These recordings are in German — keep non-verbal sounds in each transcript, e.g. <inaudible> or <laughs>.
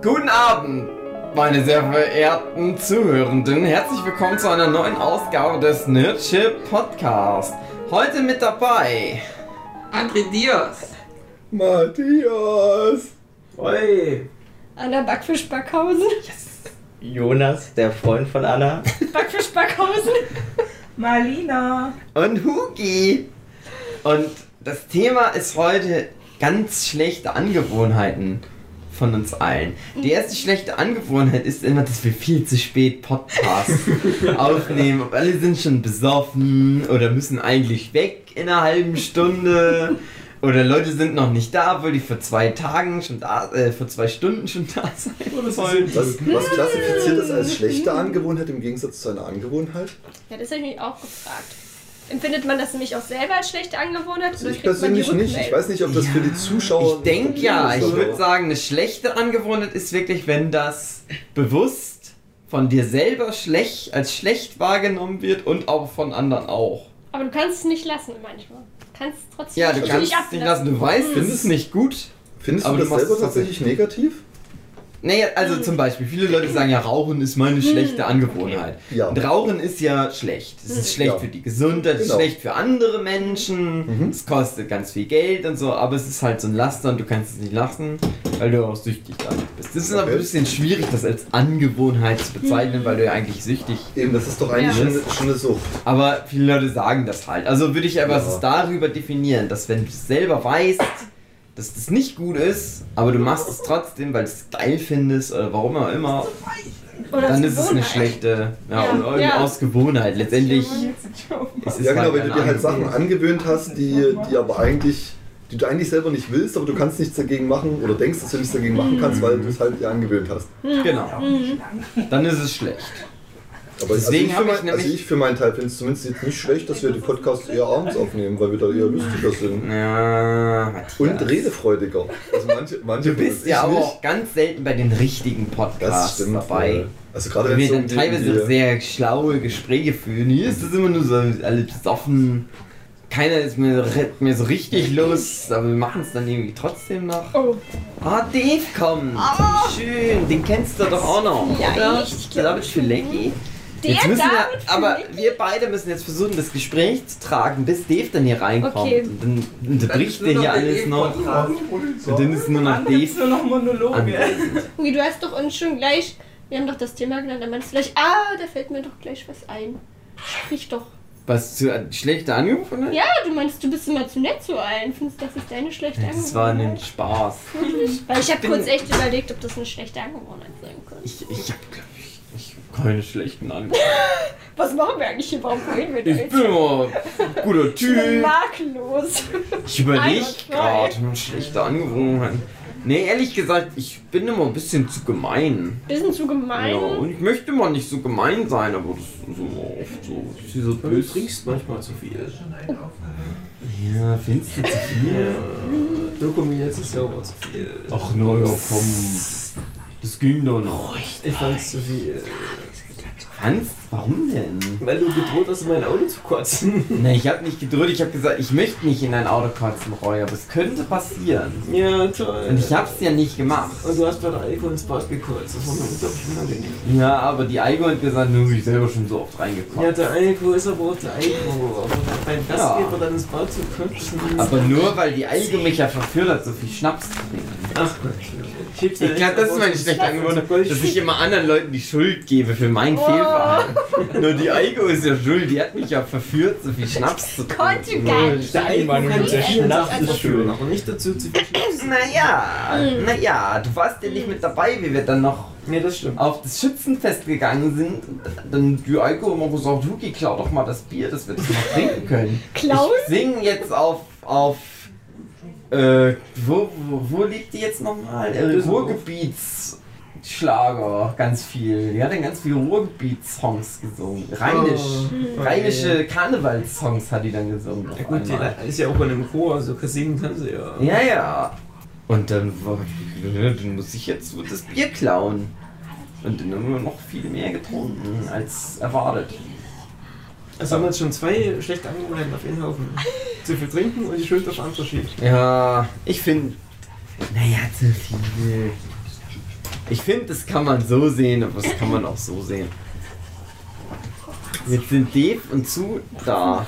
Guten Abend, meine sehr verehrten Zuhörenden. Herzlich willkommen zu einer neuen Ausgabe des Nerdship Podcast. Heute mit dabei André Diaz. Matthias! Oi. Anna Backfisch Backhausen. Jonas, der Freund von Anna. <laughs> Backfisch Backhausen. Marlina. und Hugi. Und das Thema ist heute ganz schlechte Angewohnheiten von uns allen. Die erste schlechte Angewohnheit ist immer, dass wir viel zu spät Podcasts <laughs> aufnehmen. Alle sind schon besoffen oder müssen eigentlich weg in einer halben Stunde. Oder Leute sind noch nicht da, obwohl die vor zwei Tagen schon da, äh, vor zwei Stunden schon da sein wollen. Was, was klassifiziert das als schlechte Angewohnheit im Gegensatz zu einer Angewohnheit? Ja, das habe ich mich auch gefragt. Empfindet man das nämlich auch selber als schlechte Angewohnheit? Oder ich persönlich nicht. Ich weiß nicht, ob das für die Zuschauer. Ich denke ja, ist, ich würde sagen, eine schlechte Angewohnheit ist wirklich, wenn das bewusst von dir selber schlecht als schlecht wahrgenommen wird und auch von anderen auch. Aber du kannst es nicht lassen manchmal. Du kannst es trotzdem Ja, du nicht kannst es nicht lassen, du weißt, es ist nicht gut. Findest Aber du du das machst selber es tatsächlich negativ? Naja, also zum Beispiel, viele Leute sagen ja, Rauchen ist meine schlechte Angewohnheit. Ja. Und Rauchen ist ja schlecht. Es ist schlecht Ja. für die Gesundheit, es ist Genau. schlecht für andere Menschen, Mhm. es kostet ganz viel Geld und so, aber es ist halt so ein Laster und du kannst es nicht lassen, weil du auch süchtig damit bist. Das ist aber ein Okay. bisschen schwierig, das als Angewohnheit zu bezeichnen, weil du ja eigentlich süchtig Eben, das ist doch eigentlich Ja. schon, schon eine Sucht. aber viele Leute sagen das halt. Also würde ich aber Ja. es darüber definieren, dass wenn du es selber weißt, dass das nicht gut ist, aber du machst es trotzdem, weil du es geil findest oder warum auch immer, Oder dann ist es eine schlechte, ja, Ja. und Ja. aus Gewohnheit. Letztendlich ist es Ja, genau, halt wenn du dir halt Sachen angewöhnt hast, die, die aber eigentlich, die du eigentlich selber nicht willst, aber du kannst nichts dagegen machen oder denkst, dass du nichts dagegen machen kannst, weil du es halt dir angewöhnt hast. Genau. Dann ist es schlecht. Aber Deswegen also, ich ich für mein, also ich für meinen Teil finde es zumindest jetzt nicht schlecht, dass wir die Podcasts eher abends aufnehmen, weil wir da eher lustiger sind. Ja, Matthias. Und redefreudiger. Also manche, manche Du bist ja aber auch ganz selten bei den richtigen Podcasts stimmt. dabei. Also gerade wenn wir so dann teilweise sehr schlaue Gespräche führen. Hier ist das immer nur so alle besoffen. Keiner ist hat mehr so richtig Lust, aber wir machen es dann irgendwie trotzdem noch. Oh, Ah, Dave kommt! Schön, den kennst du doch auch noch. Ja, oder? ich glaub David Filecki. Der Jetzt müssen wir, aber wir beide müssen jetzt versuchen, das Gespräch zu tragen, bis Dave dann hier reinkommt. Okay. Und dann unterbricht der hier alles noch. Und dann ist nur noch Dave nur noch Monologe. du hast doch uns schon gleich. Wir haben doch das Thema genannt, dann meinst du gleich, ah, da fällt mir doch gleich was ein. Sprich doch. Was zu äh, schlechte Angewohnheit? Ja, du meinst, du bist immer zu nett zu allen. Findest du, das ist deine schlechte Angewohnheit? Das war ein Spaß. Weil ich habe kurz echt überlegt, ob das eine schlechte Angewohnheit sein könnte. Ich, ich hab, glaub ich, ich hab keine schlechten Angewohnheiten. <laughs> Was machen wir eigentlich hier? Warum reden wir da Ich jetzt? bin immer ein guter Typ. Makellos. Ich überlege gerade, schlechte Angewohnheiten. Nee, ehrlich gesagt, ich bin immer ein bisschen zu gemein. Bisschen zu gemein. Ja, und ich möchte mal nicht so gemein sein, aber das ist immer oft so. Ich bin so Du böse. trinkst manchmal zu viel. Ja, findest du zu viel? Dokumi, jetzt ist ja auch zu viel. Ach, na ja, komm. Das ging doch noch. Ich fand's zu viel. Hans, warum denn? Weil du gedroht hast, in mein Auto zu kotzen. <laughs> Ne, ich habe nicht gedrückt, ich habe gesagt, ich möchte nicht in ein Auto kotzen, Roy, aber es könnte passieren. Ja, toll. Und ich hab's ja nicht gemacht. Und du hast bei der Alkohol ins Bad gekotzt. Das war mir unglaublich unangenehm. Ja, aber die Eigo hat gesagt, nur ich selber schon so oft reingekommen. Ja, der Alkohol ist aber auch der Alkohol. Aber beim Gastgeber Ja. dann ins Bad zu kotzen. Aber nur weil die Eigo mich ja verführt hat, so viel Schnaps zu trinken. Ach Gott. Ich glaube, das ist meine schlechte Angewohnheit, dass ich immer anderen Leuten die Schuld gebe für mein Fehlverhalten. <laughs> Nur die Eigo ist ja schuld, die hat mich ja verführt, so viel Schnaps zu Konnte trinken. gar nicht. Der der Schnaps ist schuld. aber nicht dazu zu viel Schnaps. <clears throat> Naja, naja, du warst ja nicht mit dabei, wie wir dann noch Ja, das stimmt. auf das Schützenfest gegangen sind. Dann die Eiko immer gesagt, Huki, klau doch mal das Bier, dass wir das noch trinken können. Klauen? Ich sing jetzt auf, auf, äh, wo, wo, wo liegt die jetzt nochmal? Äh. Ruhrgebietsschlager, ganz viel. Die hat dann ganz viele Ruhrgebietssongs gesungen. Rheinisch, Oh. rheinische Karnevalssongs hat die dann gesungen. Ja gut, einmal. die ist ja auch in einem Chor, also singen kann sie ja. Ja, ja. Und dann dann muss ich jetzt so das Bier klauen. Und dann haben wir noch viel mehr getrunken als erwartet. Also haben wir jetzt schon zwei schlechte Angewohnheiten auf einen Haufen. <laughs> Zu viel trinken und die Schuld auf andere schiebt. Ja, ich finde. Naja, zu viel. Ich finde, das kann man so sehen, aber das kann man auch so sehen. Jetzt sind Dave und Zu da.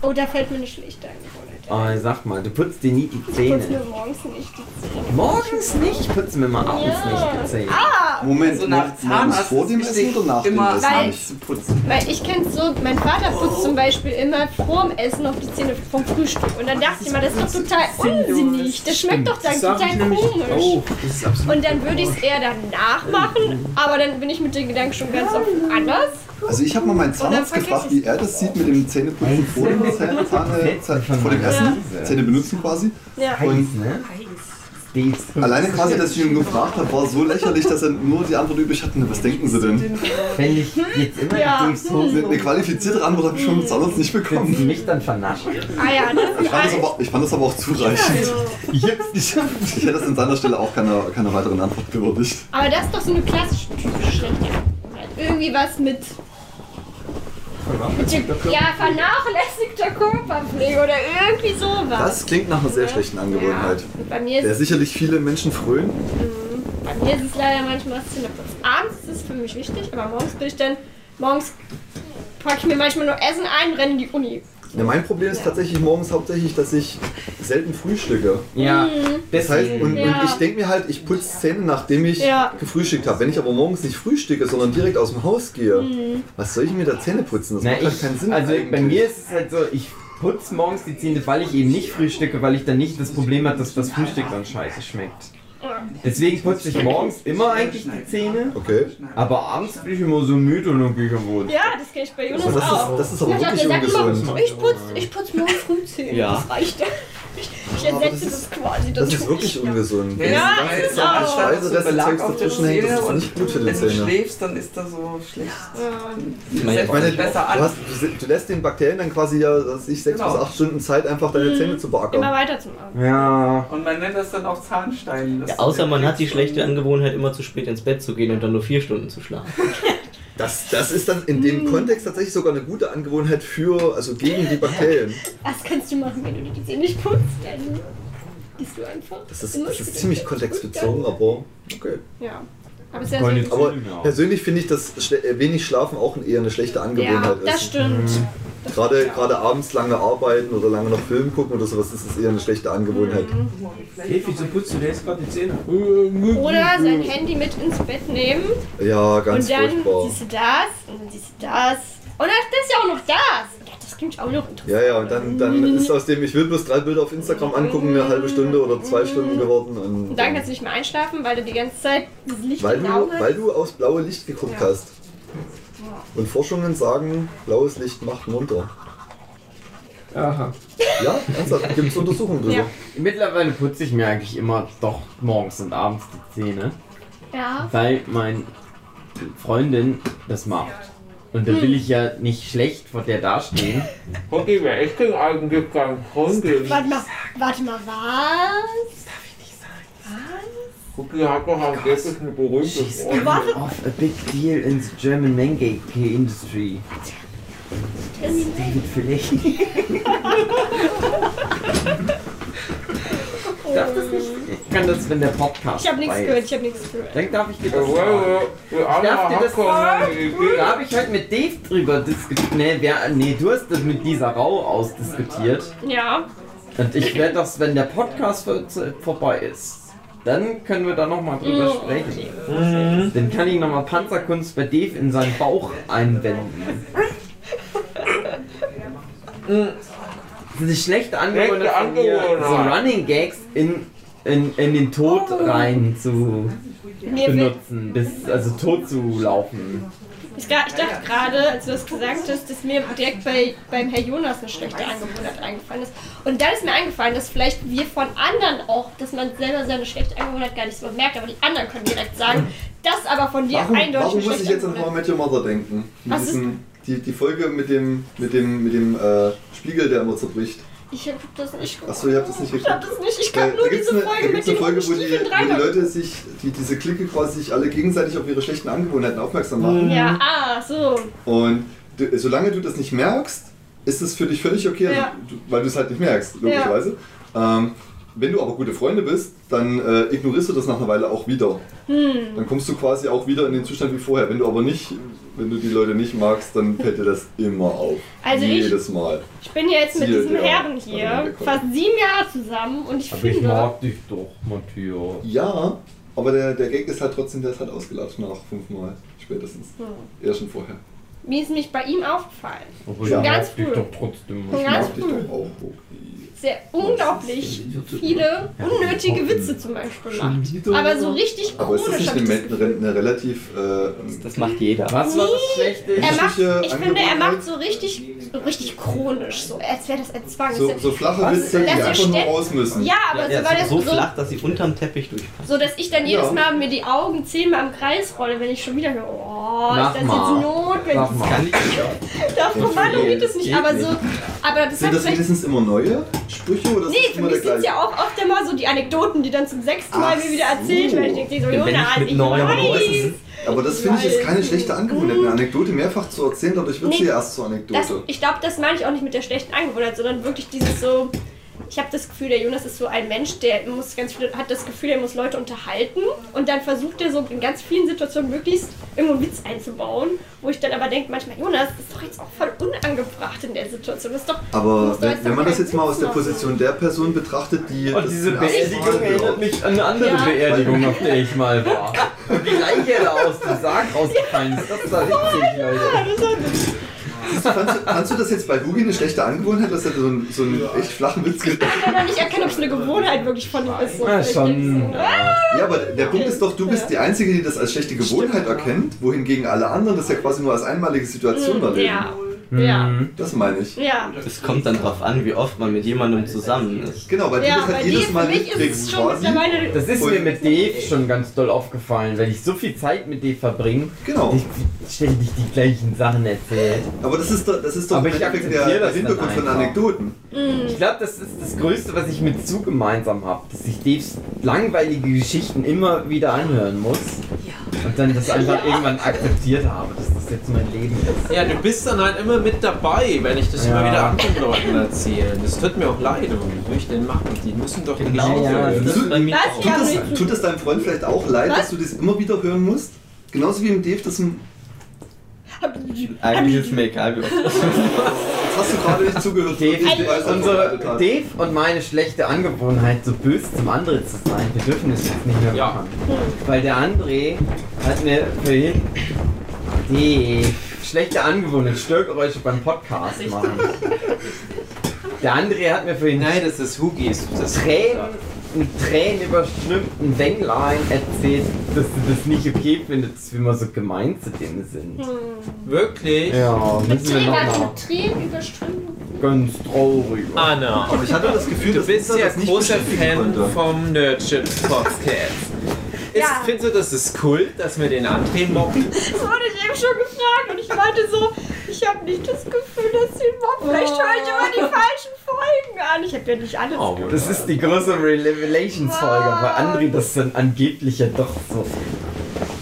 Zähne. Oh, da fällt mir eine schlechte Angewohnheit. Oh, sag mal, du putzt dir nie die Ich putze mir Zähne. morgens nicht die Zähne. Morgens nicht? Ich putze mir mal abends Ja. nicht die Zähne. Moment, So nach morgens Zahnarzt vor dem Essen oder nach dem Essen? Weil- putzen. Weil ich kenn's so, mein Vater putzt zum Beispiel immer vorm Essen auf die Zähne vom Frühstück. Und dann dachte ich mal, das ist doch total unsinnig. Das schmeckt doch dann total komisch. Oh, das ist absolut. Und dann würde ich es eher danach machen, aber dann bin ich mit den Gedanken schon ganz auf anders. Also ich habe mal meinen Zahnarzt vergesse gefragt, wie er das sieht mit dem Zähneputzen vor dem Zähne, Zähne, Zähne, vor dem Essen, Ja. Zähne benutzen quasi. Ja. Heiß, ne? Alleine quasi, dass ich ihn gefragt habe, war so lächerlich, dass er nur die Antwort übrig hatte. Was denken Sie denn? Wenn ich jetzt immer Ja. Hose Eine qualifizierte Antwort habe ich schon mit Zahnarzt nicht bekommen. mich dann vernaschen? Ah ja, das Ich ist fand das aber, ich fand das aber auch zureichend. Ich hab's geschafft. Ich hätte das an seiner Stelle auch keine, keine weiteren Antwort gewürdigt. Aber das ist doch so eine klassische typische schlechte. Irgendwie was mit, ja, vernachlässigter Körperpflege oder irgendwie sowas. Das klingt nach einer sehr schlechten Angewohnheit. Ja. Bei mir Der ist sicherlich viele Menschen frönen. Bei mir ist es leider manchmal. Abends ist es für mich wichtig, aber morgens bin ich dann, morgens packe ich mir manchmal nur Essen ein, renne in die Uni. Ja, mein Problem ist tatsächlich morgens hauptsächlich, dass ich selten frühstücke. Ja, Das heißt, und, Ja. und ich denke mir halt, ich putze Zähne, nachdem ich Ja. gefrühstückt habe. Wenn ich aber morgens nicht frühstücke, sondern direkt aus dem Haus gehe, Mhm. was soll ich mir da Zähne putzen? Das Na, macht halt ich, keinen Sinn. also eigentlich. bei mir ist es halt so, ich putze morgens die Zähne, weil ich eben nicht frühstücke, weil ich dann nicht das Problem habe, dass das Frühstück dann scheiße schmeckt. Deswegen putze ich morgens immer eigentlich die Zähne, Okay. aber abends bin ich immer so müde und dann gehe ich am Boden. Ja, das kenne ich bei Jonas Aber das auch. ist, das ist aber Ich wirklich ungesund. immer, ich putze ich putz morgen früh Zähne. Ja. Das reicht. Ich, ersetze das das, ist- quasi. Das ist wirklich ich. ungesund. Ja, Ja, Wenn ist so auch. ein Speiserest Belag Zeugs auf der dazwischen hängt, das Zähne ist und nicht gut für die Wenn du Zähne. schläfst, dann ist das so schlecht. Ja. Ich meine, du, hast, du, du lässt den Bakterien dann quasi ja, dass ich sechs Genau. bis acht Stunden Zeit, einfach deine Zähne zu Immer beackern. weiterzumachen. Ja. Und man nennt das dann auch Zahnstein. Das Ja, außer man hat die schlechte Angewohnheit, immer zu spät ins Bett zu gehen und dann nur vier Stunden zu schlafen. <laughs> Das, das ist dann in dem Kontext tatsächlich sogar eine gute Angewohnheit für, also gegen die Bakterien. Was kannst du machen, wenn du die Zähne nicht putzt? Dann gehst du einfach. Das ist, das ist ziemlich kontextbezogen, aber okay. Ja. Aber sehr gut. Aber Ja. persönlich finde ich, dass äh, wenig Schlafen auch eher eine schlechte Ja, Angewohnheit das ist. stimmt. Gerade, gerade abends lange arbeiten oder lange noch Film gucken oder sowas, ist es eher eine schlechte Angewohnheit. Hey, wieso putzt du dir jetzt gerade die Zähne? Oder sein Handy mit ins Bett nehmen Ja, ganz und dann furchtbar. siehst du das und dann siehst du das. Und dann das ist ja auch noch das. Ja, das klingt auch noch interessant. Ja, ja, und dann, dann ist aus dem, ich will bloß drei Bilder auf Instagram angucken, eine halbe Stunde oder zwei Stunden geworden. Und, Und dann kannst du nicht mehr einschlafen, weil du die ganze Zeit dieses Licht weil, du, Auge hast. weil du aufs blaue Licht geguckt Ja. hast. Und Forschungen sagen, blaues Licht macht munter. Aha. Ja, ernsthaft, gibt es Untersuchungen drüber. Ja. Mittlerweile putze ich mir eigentlich immer doch morgens und abends die Zähne, Ja. weil meine Freundin das macht. Und da will ich ja nicht schlecht vor der dastehen. Okay, wer ist denn eigentlich kein Freundin? Warte mal, warte mal, was? Cookie hat doch angeblich eine berühmte She's Freundin. coming off a big deal in the German manga industry. David Fellini. <laughs> <laughs> darf das nicht? Ich kann das, wenn der Podcast Ich habe nichts gehört, ich habe nichts gehört. Dann darf ich dir das wir alle Darf dir das. Da habe ich heute mit Dave drüber diskutiert. Nee, wer, nee, du hast das mit dieser Rau ausdiskutiert. Ja. Und ich werde das, wenn der Podcast vor, vorbei ist, dann können wir da nochmal drüber sprechen. Dann kann ich nochmal Panzerkunst bei Dave in seinen Bauch einwenden. Das ist eine schlechte Angewohnheit so. Running Gags in, in, in den Tod rein zu benutzen, bis, also tot zu laufen. ich, ich dachte gerade, als du das gesagt hast, dass mir direkt bei, beim Herr Jonas eine schlechte Angewohnheit eingefallen ist. Und dann ist mir eingefallen, dass vielleicht wir von anderen auch, dass man selber seine schlechte Angewohnheit gar nicht so merkt, aber die anderen können direkt sagen, das aber von dir Warum, eindeutig warum muss ich jetzt an How I Angewohnheit Met Your Mother denken? Mit Was ist- die, die Folge mit dem, mit dem, mit dem äh, Spiegel, der immer zerbricht. Ich hab das nicht geguckt. Achso, ihr habt das nicht Ich geguckt. hab das nicht, ich kann da nur diese eine, da Folge mit eine Folge, wo die, wo die. Leute sich, die, diese Clique quasi sich alle gegenseitig auf ihre schlechten Angewohnheiten aufmerksam machen. Ja, ah, so. Und du, solange du das nicht merkst, ist es für dich völlig okay, also Ja. du, weil du es halt nicht merkst, logischerweise. Ähm, wenn du aber gute Freunde bist, dann äh, ignorierst du das nach einer Weile auch wieder. Dann kommst du quasi auch wieder in den Zustand wie vorher. Wenn du aber nicht, wenn du die Leute nicht magst, dann fällt dir das immer auf. Also ich- Jedes Mal. Ich bin ja jetzt mit Siehe diesem Herren hier kommt. fast sieben Jahre zusammen und ich Aber ich finde. mag dich doch, Matthias. Ja, aber der, der Gag ist halt trotzdem, der ist halt ausgelatscht nach fünfmal spätestens. Hm. Eher schon vorher. Mir ist mich bei ihm aufgefallen. Aber Ja. ich Ganz mag dich früh. doch trotzdem. Schon Ich ganz mag dich früh. doch auch, okay. Sehr unglaublich viele unnötige Witze zum Beispiel macht. Aber so richtig Aber ist das chronisch nicht eine, das relativ äh, Das macht jeder. Was war das Schlechte? Er macht, ich finde, er macht so richtig, so richtig chronisch, so als wäre das ein Zwang. so, Das so flache Was? Witze, die einfach nur raus müssen. ja, aber Ja, so, weil das so, so, flach, dass sie unterm Teppich durchpassen. so, dass ich dann jedes Ja. Mal mir die Augen zehnmal im Kreis rolle, wenn ich schon wieder höre, oh, Mach ist das mal. jetzt notwendig? Mal. <laughs> Kann ich nicht. Davon Kommando geht es nicht, Geht aber nicht. so, aber das Sind das wenigstens immer neue Sprüche oder ist Nee, das für immer mich sind ja auch oft immer so die Anekdoten, die dann zum sechsten Mal mir wieder erzählt so. werden. Ich denke so, Wenn Jonas, ich weiß. Leuten Aber das finde ich ist keine schlechte Angewohnheit, eine Anekdote mehrfach zu erzählen, dadurch wird Nee, sie ja erst zur Anekdote. Das, ich glaube, das meine ich auch nicht mit der schlechten Angewohnheit, sondern wirklich dieses so. Ich habe das Gefühl, der Jonas ist so ein Mensch, der muss ganz viele, hat das Gefühl, er muss Leute unterhalten und dann versucht er so in ganz vielen Situationen möglichst irgendwo einen Witz einzubauen, wo ich dann aber denke manchmal, Jonas, das ist doch jetzt auch voll unangebracht in der Situation. Das ist doch, Aber musst doch wenn, wenn man das jetzt mal aus Witz der machen. Position der Person betrachtet, die. Und das Oh, diese Beerdigung erinnert mich an eine andere Ja. Beerdigung, auf der ich mal war. <laughs> Und wie gleich er da aus dem Sarg rausgefallen ist. Das war witzig, Leute. Siehst du, Fandst du, fandst du das jetzt bei Hugi eine schlechte Angewohnheit, dass er so einen, so einen echt flachen Witz gibt? Ich kann ja nicht erkennen, ob es eine Gewohnheit wirklich von ihm ist. So Ja, schon. ah, Ja, aber der Punkt ist doch, du bist die Einzige, die das als schlechte Gewohnheit erkennt, wohingegen alle anderen das ja quasi nur als einmalige Situation erleben. Ja, ja, Mhm. Das meine ich. ja. Es kommt dann drauf an, wie oft man mit jemandem zusammen ist. Genau, weil du Ja, das bei halt jedes Mal mich ist es mitkriegst schon quasi. mittlerweile Das ist mir mit Dave schon ganz doll aufgefallen, weil ich so viel Zeit mit Dave verbringe, Genau. ich ständig die gleichen Sachen erzähle. Aber das ist doch, das ist doch Aber ich der, der das Hintergrund von. Anekdoten. Ich glaube, das ist das Größte, was ich mit Zu gemeinsam habe, dass ich Daves langweilige Geschichten immer wieder anhören muss und dann das einfach irgendwann akzeptiert habe, dass das jetzt mein Leben ist. Ja, du bist dann halt immer mit dabei, wenn ich das Ja. immer wieder anderen Leuten erzähle. Das tut mir auch leid, aber wie soll ich denn machen? Die müssen doch Genau, Ja, das das. Ja. Tut nicht das, tut das deinem Freund vielleicht auch leid, Was? dass du das immer wieder hören musst? Genauso wie im Dave, das ein, Eigentlich ist mir egal, wie oft das Jetzt hast du gerade nicht zugehört. Dave, ich weiß, was unsere. Dave und meine schlechte Angewohnheit, so böse zum anderen zu sein, wir dürfen es jetzt nicht mehr Ja. machen. Weil der André hat mir vorhin die schlechte Angewohnheit, Störgeräusche beim Podcast machen. Der André hat mir vorhin Nein, das ist Hugis. Das Tränen, einen tränenüberströmten Wenglein erzählt, dass du das nicht okay findest, dass wir mal so gemein zu denen sind. Wirklich? Ja, müssen wir Tränen, nochmal Tränen ganz traurig. Anna, Aber ich hatte das Gefühl, du bist ja nicht großer Fan konnte. vom Nerdship Podcast. Ja. Findest du, das ist cool, dass wir den André mobben? Das wurde eben schon gefragt und ich meinte so, ich habe nicht das Gefühl, dass sie mobben. Vielleicht höre ich immer die falschen Folgen an. Ich habe ja nicht alles Oh, gehört. Das ist die große Revelations-Folge, weil André das dann angeblich ja doch so.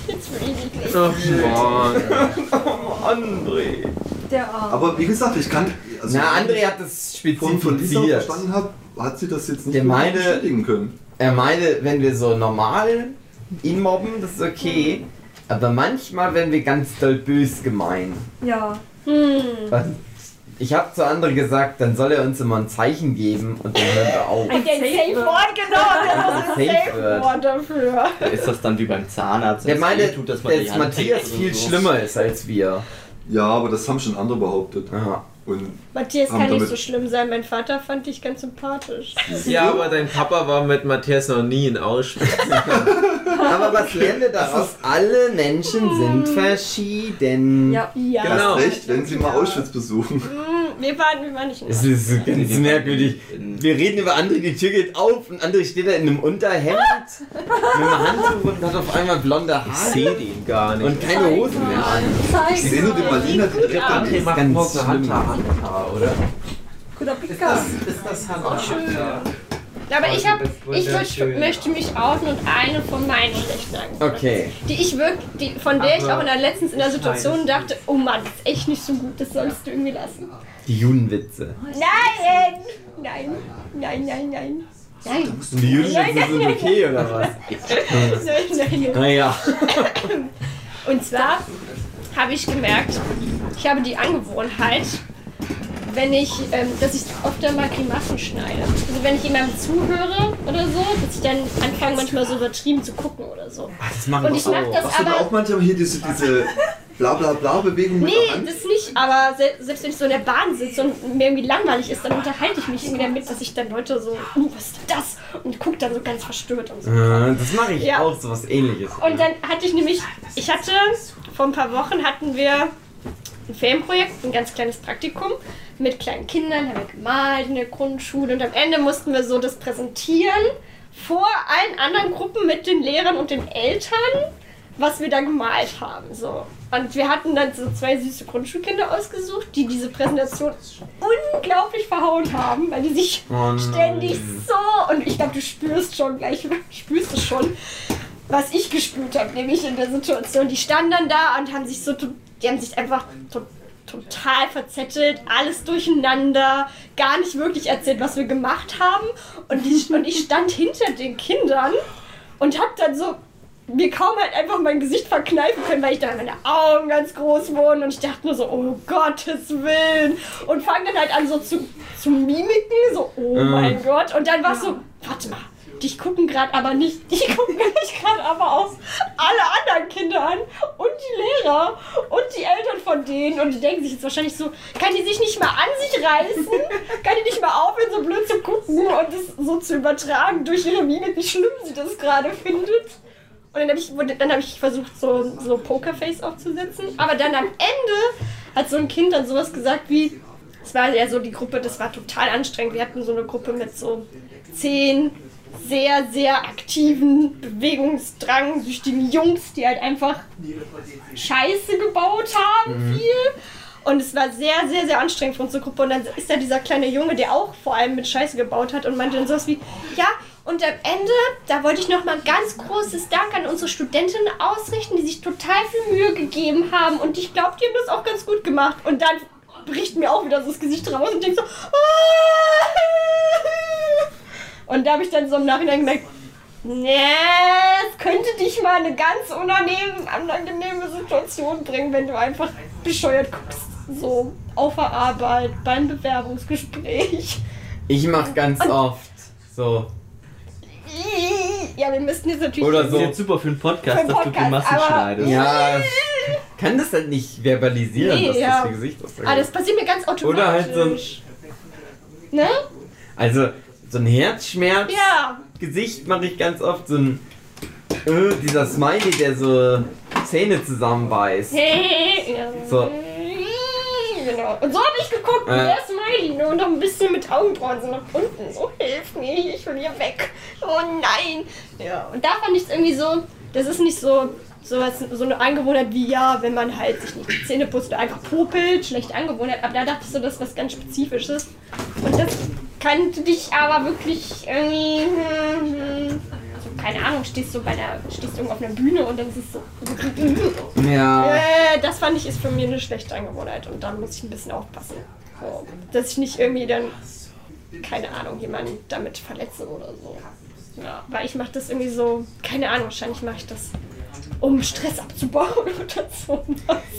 Jetzt will ich nicht. Ach Mann. Oh, André. Der Arm. Aber wie gesagt, ich kann. Also Na, André hat das von, von Lisa spezifiziert. verstanden habe, hat sie das jetzt nicht meine- bestätigen können. Er meine, wenn wir so normal ihn mobben, das ist okay. Aber manchmal, wenn wir ganz doll bös gemein. Ja. Hm. Und ich habe zu André gesagt, dann soll er uns immer ein Zeichen geben und dann hören wir auf. Ein Safe Wort, genau. Ist ein Safe Word. Wort dafür. Ist das dann wie beim Zahnarzt? Der meine, tut, dass man dass Matthias viel so? schlimmer ist als wir. Ja, aber das haben schon andere behauptet. Aha. Und Matthias kann nicht so schlimm sein. Mein Vater fand dich ganz sympathisch. Ja, aber dein Papa war mit Matthias noch nie in Auschwitz. <laughs> Aber was lernen wir daraus? Alle Menschen sind verschieden. Ja. Ja. Genau. recht, wenn sie mal Auschwitz besuchen. Wir, waren, wir waren nicht in Es ist so ganz merkwürdig. Wir reden über André, die Tür geht auf und André steht da in einem Unterhemd <laughs> mit einem Handtuch und hat auf einmal blonde Ich Haare sehe den gar nicht. und keine Hose mehr an. Ich sehe nur den Marlina, die direkt Ja. an André macht morgen schlimm. Handhaar, oder? Guter Pika. Ist das Handhaar? Aber ich, hab, ich würd, möchte mich outen und eine von meinen schlechten Angewohnheiten. Okay. Die ich wirklich, die, von der ich Aber auch in der letztens in der Situation dachte, oh Mann, das ist echt nicht so gut, das sollst du irgendwie lassen. Die Judenwitze. Nein! Nein, nein, nein, nein. Nein. Die Nein, sind okay oder was? <laughs> Nein, nein, nein. Naja. Und zwar habe ich gemerkt, ich habe die Angewohnheit, wenn ich, ähm, dass ich oft mal Grimassen schneide. Also wenn ich jemandem zuhöre oder so, dass ich dann anfange manchmal so übertrieben zu gucken oder so. Ah, Das machen Und wir ich auch. das Machst du da aber. auch manchmal hier diese, diese bla bla bla Bewegung mit der Nee, Hand? das nicht, aber se selbst wenn ich so in der Bahn sitze und mir irgendwie langweilig ist, dann unterhalte ich mich irgendwie damit, dass ich dann Leute so, uh, was ist das? Und guck dann so ganz verstört und so. Äh, Das mache ich Ja. auch, sowas ähnliches. Und dann hatte ich nämlich, ich hatte, vor ein paar Wochen hatten wir ein Filmprojekt, ein ganz kleines Praktikum mit kleinen Kindern, haben wir gemalt in der Grundschule und am Ende mussten wir so das präsentieren vor allen anderen Gruppen mit den Lehrern und den Eltern, was wir da gemalt haben. So. Und wir hatten dann so zwei süße Grundschulkinder ausgesucht, die diese Präsentation unglaublich verhauen haben, weil die sich Oh ständig so und ich glaube, du spürst schon gleich, spürst es schon, was ich gespürt habe, nämlich in der Situation. Die standen dann da und haben sich so, die haben sich einfach to total verzettelt, alles durcheinander, gar nicht wirklich erzählt, was wir gemacht haben. Und ich, und ich stand hinter den Kindern und hab dann so mir kaum halt einfach mein Gesicht verkneifen können, weil ich da meine Augen ganz groß wurden und ich dachte nur so, oh Gottes Willen. Und fang dann halt an so zu, zu mimiken, so, oh Mhm. mein Gott. Und dann war es so, warte mal, dich gucken gerade aber nicht, die <laughs> gucken mich gerade aber auch alle anderen Kinder an und die Lehrer und die Eltern von denen und die denken sich jetzt wahrscheinlich so, kann die sich nicht mal an sich reißen? Kann die nicht mal aufhören, so blöd zu gucken und das so zu übertragen durch ihre Mimik, wie schlimm sie das gerade findet? Und dann habe ich, hab ich versucht, so, so Pokerface aufzusetzen. Aber dann am Ende hat so ein Kind dann sowas gesagt wie, es war ja so die Gruppe, das war total anstrengend. Wir hatten so eine Gruppe mit so zehn sehr, sehr aktiven, bewegungsdrangsüchtigen Jungs, die halt einfach Scheiße gebaut haben, viel. Und es war sehr, sehr, sehr anstrengend für unsere Gruppe. Und dann ist da dieser kleine Junge, der auch vor allem mit Scheiße gebaut hat und meinte dann sowas wie, ja, und am Ende, da wollte ich nochmal ein ganz großes Dank an unsere Studentinnen ausrichten, die sich total viel Mühe gegeben haben. Und ich glaube, die haben das auch ganz gut gemacht. Und dann bricht mir auch wieder so das Gesicht raus und denkt so, "Ah." Und da habe ich dann so im Nachhinein gemerkt, Nee, es könnte dich mal eine ganz unangenehm, unangenehme Situation bringen, wenn du einfach bescheuert guckst. So auf der Arbeit, beim Bewerbungsgespräch. Ich mach ganz oft so. Ja, wir müssten jetzt natürlich. Oder Das so. ist jetzt super für einen Podcast, Für einen dass du Podcast, Grimassen schneidest. Ja, kann das halt nicht verbalisieren, Nee, dass ja. das für Gesicht aussagt. Ah, das passiert mir ganz automatisch. Oder halt so ein- Ne? Also, so ein Herzschmerz. Ja. Gesicht mache ich ganz oft so ein. Äh, dieser Smiley, der so Zähne zusammenbeißt. Hey. So. Genau. Und so habe ich geguckt, Äh. der Smiley, nur noch ein bisschen mit Augenbrauen so nach unten. So, hilf mir, ich will hier weg. Oh nein. Ja, und da fand ich es irgendwie so, das ist nicht so, so, was, so eine Angewohnheit wie, ja, wenn man halt sich nicht die Zähne putzt oder einfach popelt, schlechte Angewohnheit. Aber da dachte ich so, das ist was ganz Spezifisches. Und das kannte dich aber wirklich irgendwie, hm, hm, so, keine Ahnung, stehst du bei der, stehst irgendwo auf einer Bühne und dann ist es so, Ja. äh, das fand ich ist für mich eine schlechte Angewohnheit und da muss ich ein bisschen aufpassen. So, dass ich nicht irgendwie dann, keine Ahnung, jemanden damit verletze oder so. Ja, weil ich mache das irgendwie so, keine Ahnung, wahrscheinlich mache ich das, um Stress abzubauen <laughs> oder so.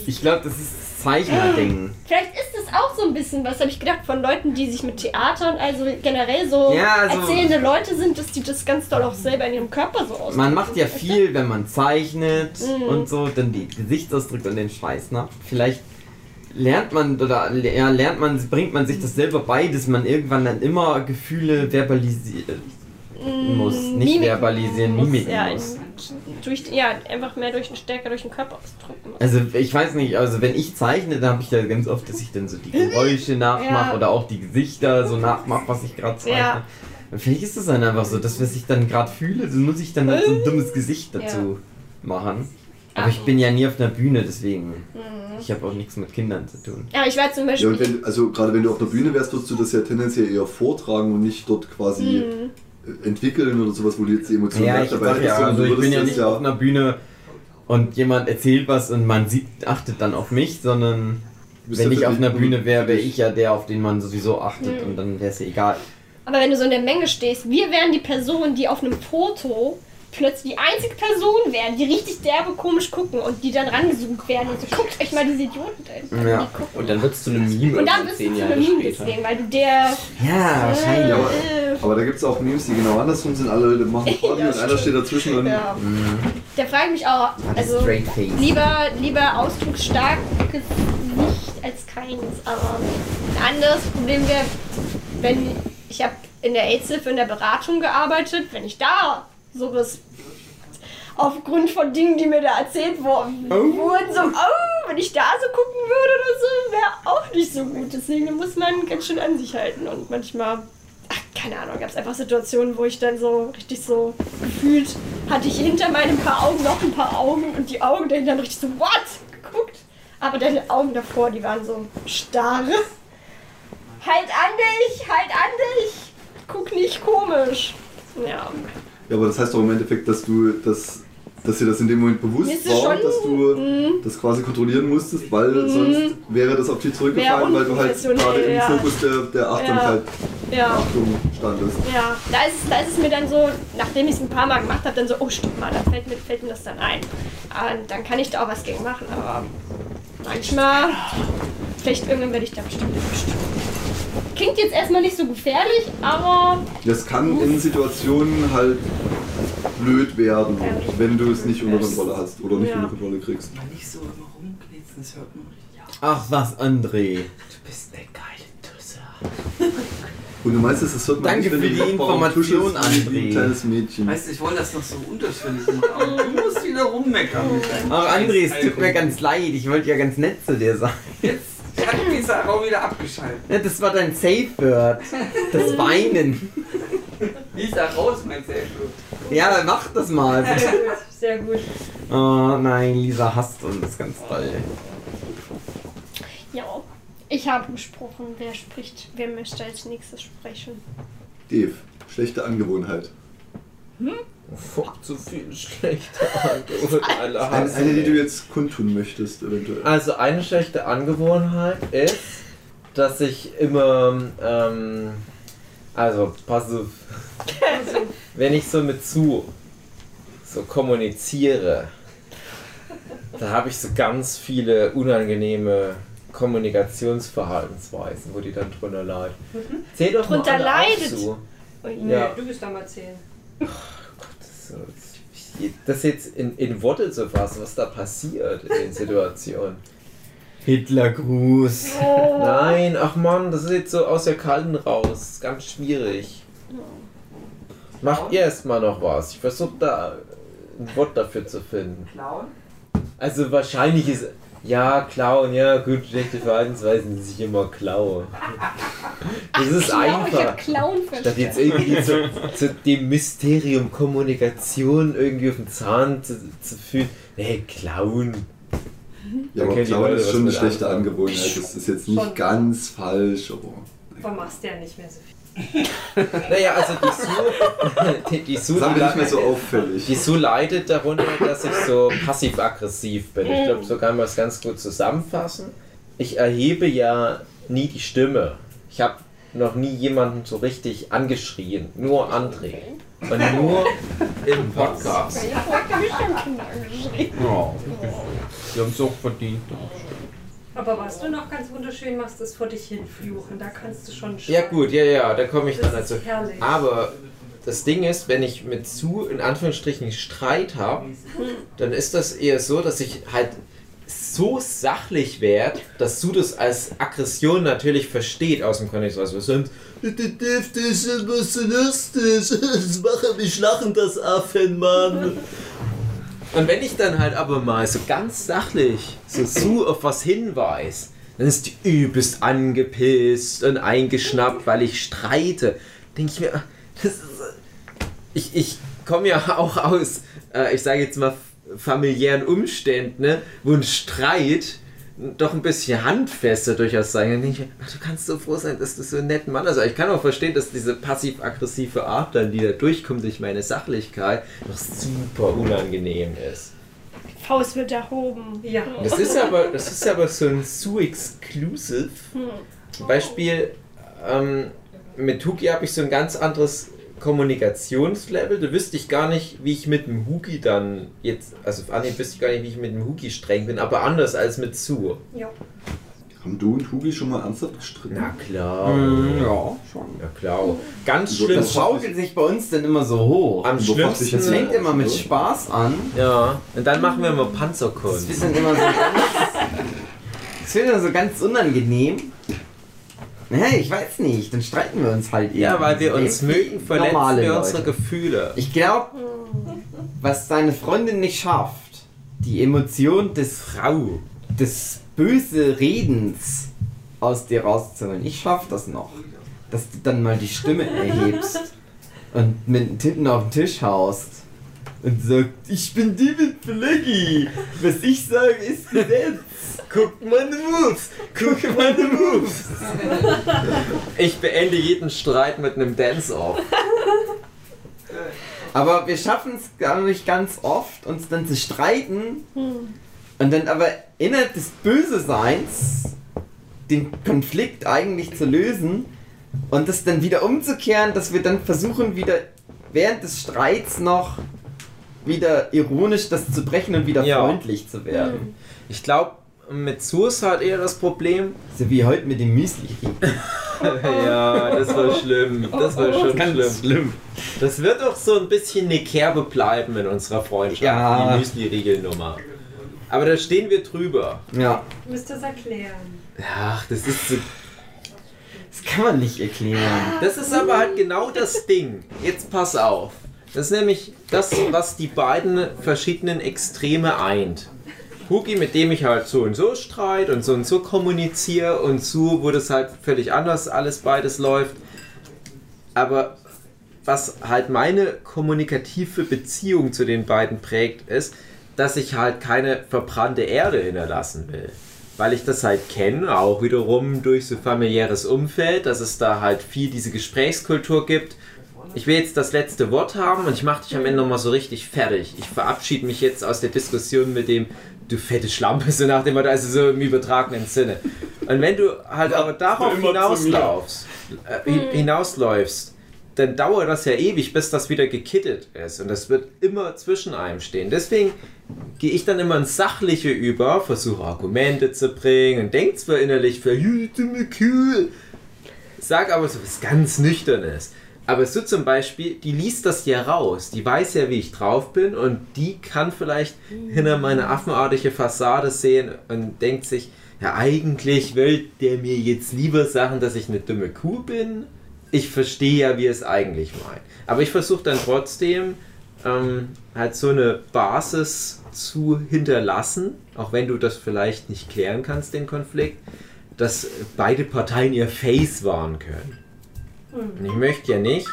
Ich glaube, das ist das Zeichner-Ding. Vielleicht ist es auch so ein bisschen, was habe ich gedacht, von Leuten, die sich mit Theater und also generell so Ja, also- erzählende Leute sind, dass die das ganz doll auch selber in ihrem Körper so ausdrücken. Man macht ja viel, wenn man zeichnet Mhm. und so, dann die Gesichtsausdrücke und den Scheiß nach. Vielleicht lernt man oder ja, lernt man, bringt man sich das selber bei, dass man irgendwann dann immer Gefühle verbalisieren muss. Nicht Mimiken verbalisieren, muss, mimiken ja, muss. Durch, ja, einfach mehr durch, stärker durch den Körper ausdrücken muss. Also ich weiß nicht, also wenn ich zeichne, dann habe ich ja ganz oft, dass ich dann so die Geräusche <laughs> nachmache Ja. oder auch die Gesichter so nachmache, was ich gerade zeichne. Ja. Und vielleicht ist es dann einfach so, dass was ich dann gerade fühle, dann muss ich dann halt so ein <laughs> dummes Gesicht dazu machen. Aber ich bin ja nie auf einer Bühne, deswegen. Mhm. Ich habe auch nichts mit Kindern zu tun. Ja, ich war zum Ja, Beispiel. und wenn, also gerade wenn du auf der Bühne wärst, würdest du das ja tendenziell eher vortragen und nicht dort quasi Mhm. Entwickeln oder sowas, wo du jetzt die Emotionen Ja, ich, dabei ja, also ich bin ja nicht auf einer Bühne und jemand erzählt was und man sieht, achtet dann auf mich, sondern wenn ja ich auf einer Bühne wäre, wäre ich ja der, auf den man sowieso achtet Mhm. und dann wäre es ja egal. Aber wenn du so in der Menge stehst, wir wären die Person, die auf einem Foto plötzlich die einzige Person wären, die richtig derbe komisch gucken und die dann rangezoomt werden und so, guckt euch mal diese Idioten an. Ja. Die. Und dann wird es zu einem Meme Und dann bist du zehn zu Jahre einem Meme später. deswegen, weil du der. Ja, wahrscheinlich. aber- Äh, Aber da gibt es auch Memes, die genau andersrum sind. Alle Leute machen <laughs> Party Ja, und einer steht dazwischen und ja. Der fragt mich auch, also lieber, lieber ausdrucksstarkes Licht als keines. Aber ein anderes Problem wäre, wenn ich habe in der AIDS-Hilfe in der Beratung gearbeitet, wenn ich da sowas aufgrund von Dingen, die mir da erzählt wurden, wurden so, oh, wenn ich da so gucken würde oder so, wäre auch nicht so gut. Deswegen muss man ganz schön an sich halten und manchmal, ach, keine Ahnung, gab es einfach Situationen, wo ich dann so richtig so gefühlt, hatte ich hinter meinem paar Augen noch ein paar Augen und die Augen dahinter dann richtig so, what? geguckt. Aber deine Augen davor, die waren so starr. Halt an dich, halt an dich. Guck nicht komisch. Ja. Ja, aber das heißt doch im Endeffekt, dass du das, dass dir das in dem Moment bewusst war, schon- dass du Mhm. das quasi kontrollieren musstest, weil sonst wäre das auf dich zurückgefallen, weil du halt gerade im ja. Fokus der, der Achtsamkeit Ja. Achtung standest. Ja, da ist, es- da ist es mir dann so, nachdem ich es ein paar Mal gemacht habe, dann so, oh stimmt mal, da fällt mir, fällt mir das dann ein. Und dann kann ich da auch was gegen machen, aber manchmal, vielleicht irgendwann werde ich da bestimmt erwischt. Klingt jetzt erstmal nicht so gefährlich, aber Das kann in Situationen halt blöd werden, Ja. wenn du es nicht unter Kontrolle hast oder nicht Ja. unter Kontrolle kriegst. Mal nicht so immer rumknitzen, das hört man richtig. Ach was, André. Du bist eine geile Tusse. Und du meinst, das hört man Danke nicht, wenn für du die Information, wie André. ein kleines Mädchen. Weißt du, ich wollte das noch so unterschwellig machen, aber du musst wieder rummeckern. Ach André, es tut mir ganz leid. Ich wollte ja ganz nett zu dir sein. Jetzt hat Lisa auch wieder abgeschaltet. Ja, Das war dein Safe Word. Das Weinen. Lisa, raus, mein Safe. Ja, mach das mal. Sehr gut, sehr gut. Oh nein, Lisa hasst uns ganz toll. ja. Ich habe gesprochen, wer spricht, wer möchte als nächstes sprechen? Dave, schlechte Angewohnheit. Fuck, zu viel schlechte Angewohnheit. <laughs> Alle Eine, eine, die du jetzt kundtun möchtest, eventuell. Also eine schlechte Angewohnheit ist, dass ich immer, ähm, also pass auf, <laughs> wenn ich so mit zu so kommuniziere, da habe ich so ganz viele unangenehme Kommunikationsverhaltensweisen, wo die dann drunter leiden. Zähl doch Drunter mal alle auf leidet? zu. Nee, Ja. du bist da mal zehn. <laughs> So, Das jetzt in, in Worte zu fassen, was da passiert in den Situationen. <laughs> Hitlergruß. Oh. Nein, ach Mann, das ist jetzt so aus der Kalten raus. Ist ganz schwierig. Macht ihr erstmal noch was. Ich versuche da ein Wort dafür zu finden. Klauen? Also wahrscheinlich ist. Ja, klauen, ja, gut, schlechte Verhaltensweisen, die sich immer klauen. Das ist Ich einfach. hab Clown Statt jetzt irgendwie zu, zu dem Mysterium Kommunikation irgendwie auf den Zahn zu, zu fühlen. Nee, klauen. Ja, aber Klauen ist schon eine schlechte anfangen. Angewohnheit. Das ist jetzt nicht ganz falsch, aber. Vermachst ja nicht mehr so viel. Naja, also die Su, <laughs> die, die Su, Sagen wir nicht mehr so auffällig. Die Su leidet darunter, dass ich so passiv-aggressiv bin. Ich glaube, so kann man es ganz gut zusammenfassen. Ich erhebe ja nie die Stimme. Ich habe noch nie jemanden so richtig angeschrien. Nur André. Und nur im Podcast. Ich hab mich schon. Oh, die haben es auch verdient. Aber was du noch ganz wunderschön machst, ist vor dich hin fluchen. Da kannst du schon Ja schreien. gut, ja, ja, da komme ich dann Das ist dazu. herrlich. Aber das Ding ist, wenn ich mit Sue in Anführungsstrichen Streit habe, dann ist das eher so, dass ich halt so sachlich werde, dass Sue das als Aggression natürlich versteht aus dem Kontext. Also sonst, das ist was lustig, das macht mich lachen, das Affenmann. Und wenn ich dann halt aber mal so ganz sachlich so Sue auf was hinweise, dann ist die übelst angepisst und eingeschnappt, weil ich streite. Denke ich mir, ah, ist, ich, ich komme ja auch aus, äh, ich sage jetzt mal, familiären Umständen, ne, wo ein Streit doch ein bisschen handfester durchaus sein. Dann denke ich ach, du kannst so froh sein, dass du so einen netten Mann hast. Also ich kann auch verstehen, dass diese passiv-aggressive Art dann, die da durchkommt durch meine Sachlichkeit, doch super unangenehm ist. Faust wird erhoben. Ja. Das ist aber, das ist aber so ein Sue Exclusive. Beispiel, ähm, mit Hugi habe ich so ein ganz anderes Kommunikationslevel. Da wüsste ich gar nicht, wie ich mit dem Hugi dann jetzt, also auf Anhieb wüsste ich gar nicht, wie ich mit dem Hugi streng bin, aber anders als mit Sue. Ja. Haben du und Hugi schon mal ernsthaft gestritten? Na klar. Mhm, ja, schon. Ja klar. Ganz So, schlimm. Das schaukelt sich bei uns dann immer so hoch. Am schlimmsten. Es fängt immer mit? Spaß an. Ja, und dann machen wir mal Das Panzerkunst. ist dann immer so ganz. Wird dann so ganz unangenehm. Hey, ich weiß nicht, dann streiten wir uns halt Ja, weil wir uns mögen, verletzen normale wir Leute. unsere Gefühle. Ich glaube, was deine Freundin nicht schafft, die Emotion des, Frau. des böse Redens aus dir rauszuholen. Ich schaff das noch. Dass du dann mal die Stimme erhebst und mit den Titten auf den Tisch haust und sagst, ich bin David Pilecki. Was ich sage ist Gesetz. Guck meine Moves! Guck meine Moves! Ich beende jeden Streit mit einem Dance-Off. Aber wir schaffen es, glaube ich, ganz oft, uns dann zu streiten und dann aber innerhalb des Böse-Seins den Konflikt eigentlich zu lösen und das dann wieder umzukehren, dass wir dann versuchen, wieder während des Streits noch wieder ironisch das zu brechen und wieder Ja. freundlich zu werden. Ich glaube, mit Sus hat eher das Problem. So wie heute mit dem Müsli. <laughs> Ja, das war schlimm. Das war schon schlimm. schlimm. Das wird auch so ein bisschen eine Kerbe bleiben in unserer Freundschaft. Ja. Die Müsli-Riegel-Nummer. Aber da stehen wir drüber. Ja, Müsst ihr es erklären. Ach, das ist so das kann man nicht erklären. Das ist aber halt genau das Ding. Jetzt pass auf. Das ist nämlich das, was die beiden verschiedenen Extreme eint. Hugi, mit dem ich halt so und so streit und so und so kommuniziere und Su, wo das halt völlig anders alles beides läuft. Aber was halt meine kommunikative Beziehung zu den beiden prägt, ist, dass ich halt keine verbrannte Erde hinterlassen will. Weil ich das halt kenne, auch wiederum durch so familiäres Umfeld, dass es da halt viel diese Gesprächskultur gibt. Ich will jetzt das letzte Wort haben und ich mache dich am Ende nochmal so richtig fertig. Ich verabschiede mich jetzt aus der Diskussion mit dem, du fette Schlampe, so nach dem Motto, also so im übertragenen Sinne. Und wenn du halt aber darauf hinauslaufst, äh, hin- hinausläufst, dann dauert das ja ewig, bis das wieder gekittet ist. Und das wird immer zwischen einem stehen. Deswegen gehe ich dann immer ins Sachliche über, versuche Argumente zu bringen und denke zwar innerlich, verhüte mich cool, sag aber so was ganz Nüchternes. Aber so zum Beispiel, die liest das ja raus, die weiß ja, wie ich drauf bin und die kann vielleicht hinter meine affenartige Fassade sehen und denkt sich, ja eigentlich will der mir jetzt lieber sagen, dass ich eine dumme Kuh bin. Ich verstehe ja, wie es eigentlich meint. Aber ich versuche dann trotzdem ähm, halt so eine Basis zu hinterlassen, auch wenn du das vielleicht nicht klären kannst, den Konflikt, dass beide Parteien ihr Face wahren können. Und ich möchte ja nicht,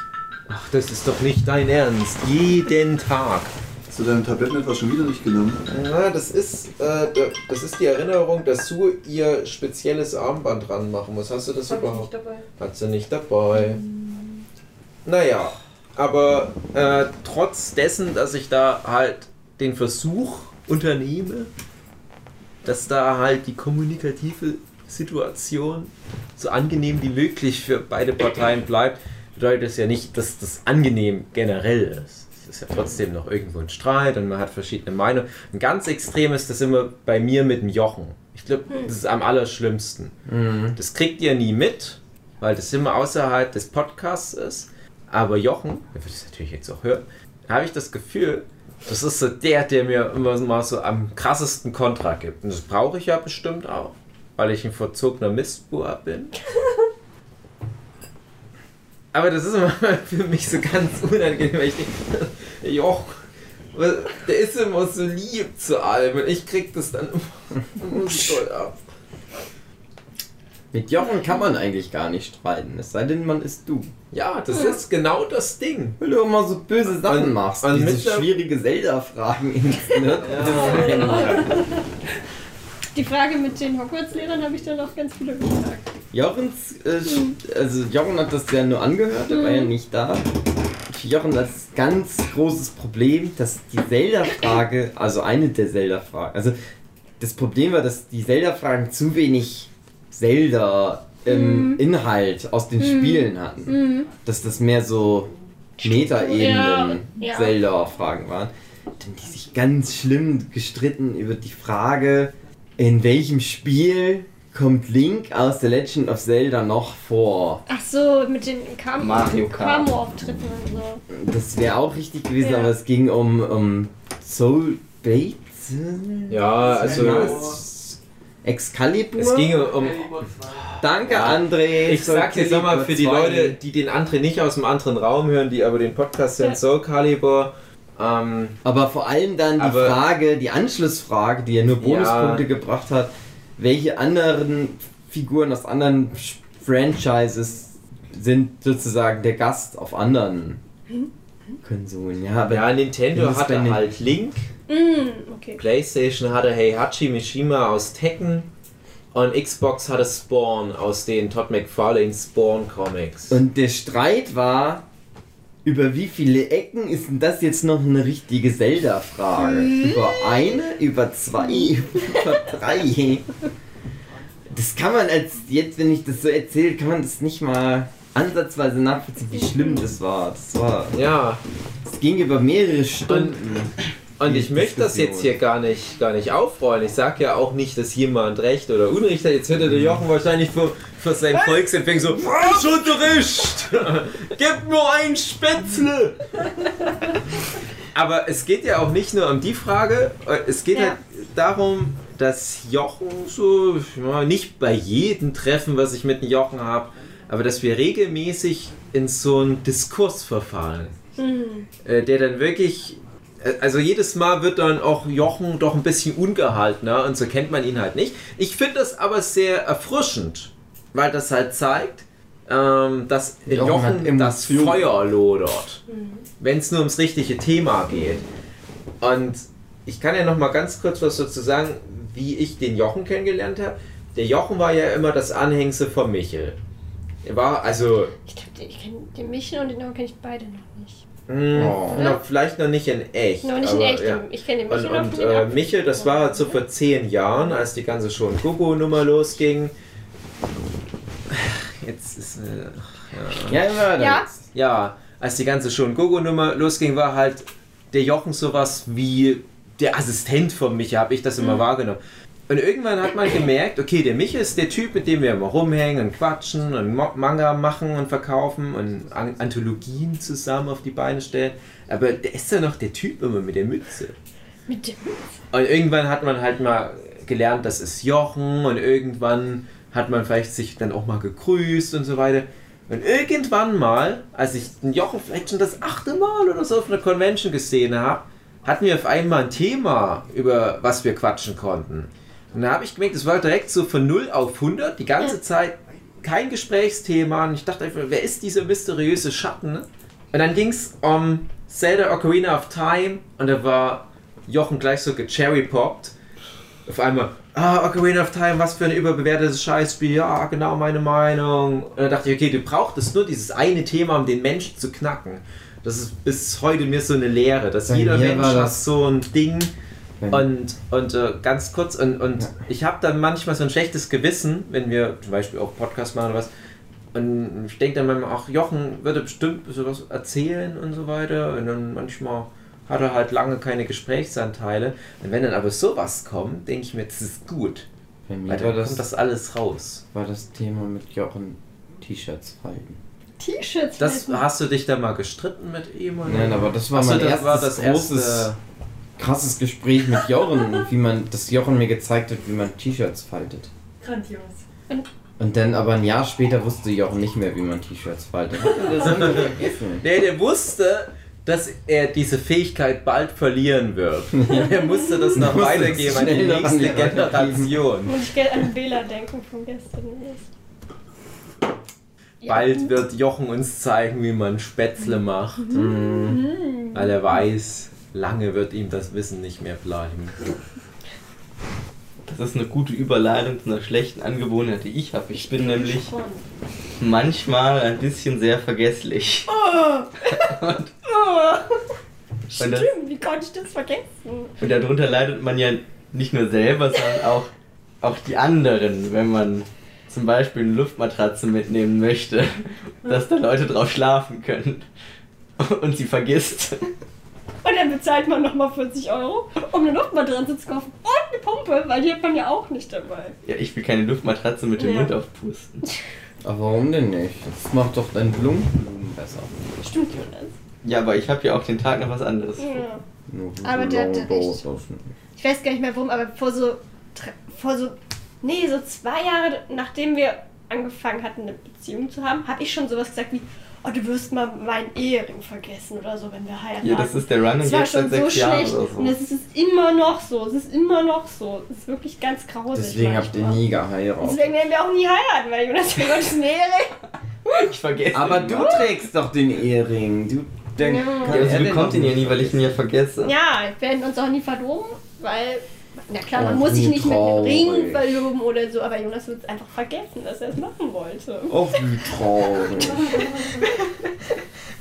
ach, das ist doch nicht dein Ernst, jeden Tag. Hast du deine Tabletten etwa schon wieder nicht genommen? Ja, das ist, äh, das ist die Erinnerung, dass Sue ihr spezielles Armband dran machen muss. Hast du das Hab ich nicht überhaupt? dabei. Hat sie nicht dabei. Naja, aber äh, trotz dessen, dass ich da halt den Versuch unternehme, dass da halt die kommunikative Situation so angenehm wie möglich für beide Parteien bleibt, bedeutet das ja nicht, dass das angenehm generell ist. Es ist ja trotzdem noch irgendwo ein Streit und man hat verschiedene Meinungen. Ein ganz extrem ist das immer bei mir mit dem Jochen. Ich glaube, das ist am allerschlimmsten. Das kriegt ihr nie mit, weil das immer außerhalb des Podcasts ist. Aber Jochen, der wird es natürlich jetzt auch hören, habe ich das Gefühl, das ist so der, der mir immer mal so am krassesten Kontra gibt. Und das brauche ich ja bestimmt auch, weil ich ein verzogener Mistbauer bin. Aber das ist immer <laughs> für mich so ganz unangenehm, weil ich denke, <laughs> Jochen, was- der ist immer so lieb zu allem und ich krieg das dann immer <laughs> so toll ab. Mit Jochen kann man eigentlich gar nicht streiten, es sei denn, man ist du. Ja, das ist genau das Ding. Weil du immer so böse Sachen Und- machst, und diese schwierige Zelda-Fragen ne? Die Frage mit den Hogwarts-Lehrern habe ich dann auch ganz viele gefragt. Jochens, äh, sch- also Jochen hat das ja nur angehört, er war ja nicht da. Für Jochen das ganz großes Problem, dass die Zelda-Frage, also eine der Zelda-Fragen, also das Problem war, dass die Zelda-Fragen zu wenig Zelda ähm, Inhalt aus den Spielen hatten. Dass das mehr so Meta-Ebenen Ja. Zelda-Fragen waren. Dann die sich ganz schlimm gestritten über die Frage, in welchem Spiel kommt Link aus The Legend of Zelda noch vor? Ach so, mit den. Camo-Auftritten und so. Das wäre auch richtig gewesen, Ja. aber es ging um, um Soul Bates? Ja, also Excalibur? es ging um. Danke, Ja. André. Ich sag's jetzt nochmal für die Soul Leute, die den André nicht aus dem anderen Raum hören, die aber den Podcast hören, Ja. Soul Calibur. Ähm, Aber vor allem dann die Frage, die Anschlussfrage, die ja nur Bonuspunkte gebracht hat, welche anderen Figuren aus anderen Franchises sind sozusagen der Gast auf anderen Konsolen. Ja, aber ja, Nintendo hatte halt Link, Mm, okay. PlayStation hatte Heihachi Mishima aus Tekken und Xbox hatte Spawn aus den Todd McFarlane Spawn Comics. Und der Streit war, über wie viele Ecken ist denn das jetzt noch eine richtige Zelda-Frage? Über eine, über zwei, <laughs> über drei? Das kann man als, jetzt wenn ich das so erzähle, kann man das nicht mal ansatzweise nachvollziehen, wie schlimm das war. Das war, ja, es ging über mehrere Stunden. und Die ich möchte das jetzt hier gar nicht, gar nicht aufrollen. Ich sag ja auch nicht, dass jemand Recht oder Unrecht hat. Jetzt hätte der Jochen wahrscheinlich für, für sein Volksempfäng so, ich Unterricht! <laughs> Gib nur ein Spätzle! <laughs> Aber es geht ja auch nicht nur um die Frage, äh, es geht Ja. halt darum, dass Jochen so, ja, nicht bei jedem Treffen, was ich mit dem Jochen habe, aber dass wir regelmäßig in so einen Diskurs verfallen. Äh, der dann wirklich, also jedes Mal wird dann auch Jochen doch ein bisschen ungehaltener und so kennt man ihn halt nicht. Ich finde das aber sehr erfrischend, weil das halt zeigt, ähm, dass in Jochen Jochen das. Feuer lodert, wenn es nur ums richtige Thema geht. Und ich kann ja noch mal ganz kurz was dazu sagen, wie ich den Jochen kennengelernt habe. Der Jochen war ja immer das Anhängsel von Michel. Er war also Ich glaube, ich kenne den Michel und den Namen kenne ich beide noch nicht. Mh, Oh. noch, vielleicht noch nicht in echt. Noch nicht in aber, echt. ja. Ich kenne Und, Michel noch und von den äh, Michel, das war halt so vor zehn Jahren, als die ganze schon Gogo-Nummer losging. Jetzt ist. Äh, Ja, immer Ja. das. ja, als die ganze schon Gogo-Nummer losging, war halt der Jochen sowas wie der Assistent von Micha, habe ich das immer wahrgenommen. Und irgendwann hat man gemerkt, okay, der Micha ist der Typ, mit dem wir immer rumhängen und quatschen und Manga machen und verkaufen und An Anthologien zusammen auf die Beine stellen. Aber der ist ja noch der Typ immer mit der Mütze. Mit dem. Und irgendwann hat man halt mal gelernt, das ist Jochen und irgendwann hat man vielleicht sich dann auch mal gegrüßt und so weiter. Und irgendwann mal, als ich den Jochen vielleicht schon das achte Mal oder so auf einer Convention gesehen habe, hatten wir auf einmal ein Thema, über was wir quatschen konnten. Und da habe ich gemerkt, es war direkt so von 0 auf 100, die ganze Zeit kein Gesprächsthema. Und ich dachte einfach, wer ist dieser mysteriöse Schatten? Und dann ging es um Zelda Ocarina of Time und da war Jochen gleich so gecherrypoppt. Auf einmal, ah, Ocarina of Time, was für ein überbewertetes Scheißspiel, ja, genau meine Meinung. Und dann dachte ich, okay, du brauchtest nur dieses eine Thema, um den Menschen zu knacken. Das ist bis heute mir so eine Lehre, dass Bei jeder Mensch hat das- so ein Ding. Und, und äh, ganz kurz, und, und Ja. ich habe dann manchmal so ein schlechtes Gewissen, wenn wir zum Beispiel auch Podcast machen oder was. Und ich denke dann manchmal, ach, Jochen würde bestimmt sowas erzählen und so weiter. Und dann manchmal hat er halt lange keine Gesprächsanteile. Und wenn dann aber sowas kommt, denke ich mir, das ist gut. Bei mir Weil war dann das, kommt das alles raus. war das Thema mit Jochen T-Shirts falten. T-Shirts. Das, hast du dich da mal gestritten mit ihm? Oder? Nein, aber das war Ach so, mein das erstes war das großes, erste- krasses Gespräch mit Jochen, wie man, das Jochen mir gezeigt hat, wie man T-Shirts faltet. Grandios. Und dann aber ein Jahr später wusste Jochen nicht mehr, wie man T-Shirts faltet. Hat er das <laughs> vergessen? Nee, der wusste, dass er diese Fähigkeit bald verlieren wird. <laughs> Er musste das noch weitergeben an die nächste die. Generation. Muss ich gerne an Bela denken von gestern. Bald wird Jochen uns zeigen, wie man Spätzle macht, Mhm. weil er weiß, lange wird ihm das Wissen nicht mehr bleiben. Das ist eine gute Überleitung zu einer schlechten Angewohnheit, die ich habe. Ich bin nämlich manchmal ein bisschen sehr vergesslich. <laughs> und, und, das, Stimmt, wie konnte ich das vergessen? und darunter leidet man ja nicht nur selber, sondern auch, auch die anderen, wenn man zum Beispiel eine Luftmatratze mitnehmen möchte, dass da Leute drauf schlafen können und sie vergisst. Und dann bezahlt man nochmal 40 Euro, um eine Luftmatratze zu kaufen. Und eine Pumpe, weil die hat man ja auch nicht dabei. Ja, ich will keine Luftmatratze mit dem Ja. Mund aufpusten. <laughs> Aber warum denn nicht? Das macht doch deinen Blumenblumen besser. Stimmt, Jonas. Ja, aber ich habe ja auch den Tag noch was anderes. Ja. Aber der- Blau- echt- Ich weiß gar nicht mehr warum, aber vor so, vor so, nee, so zwei Jahre, nachdem wir angefangen hatten, eine Beziehung zu haben, habe ich schon sowas gesagt wie, oh, du wirst mal meinen Ehering vergessen oder so, wenn wir heiraten. Ja, das ist der Running jetzt seit schon so sechs Jahren schlecht. oder so. Und es ist immer noch so. Es ist immer noch so. Es ist wirklich ganz grausig. Deswegen habt ihr nie geheiratet. Deswegen werden wir auch nie heiraten, weil Jonas der Gottes Ehering. <laughs> Ich vergesse Aber ihn du immer. trägst doch den Ehering. Du, dann Ja. Ja, den bekommt ihn ja nie, weil ich ihn ja vergesse. Ja, wir werden uns auch nie verloben, weil. Na klar, man muss sich nicht mit einem Ring traurig. verloben oder so, aber Jonas wird es einfach vergessen, dass er es machen wollte. Oh, wie traurig.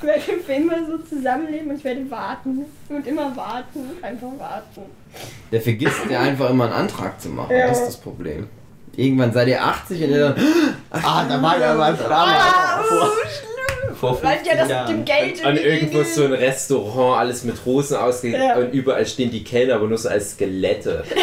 Wir werden für immer so zusammenleben und ich werde warten. Und immer warten, einfach warten. Der vergisst ja einfach immer einen Antrag zu machen. Ja. Das ist das Problem. Irgendwann seid ihr 80 und ihr dann. <gasps> Ah, da war ja was Ah, damals. Vor, schlimm! vor Weil 15 ja das Jahren. mit dem Geld An in die irgendwo so ein Restaurant, alles mit Rosen ausgelegt Ja. und überall stehen die Kellner, aber nur so als Skelette. <laughs>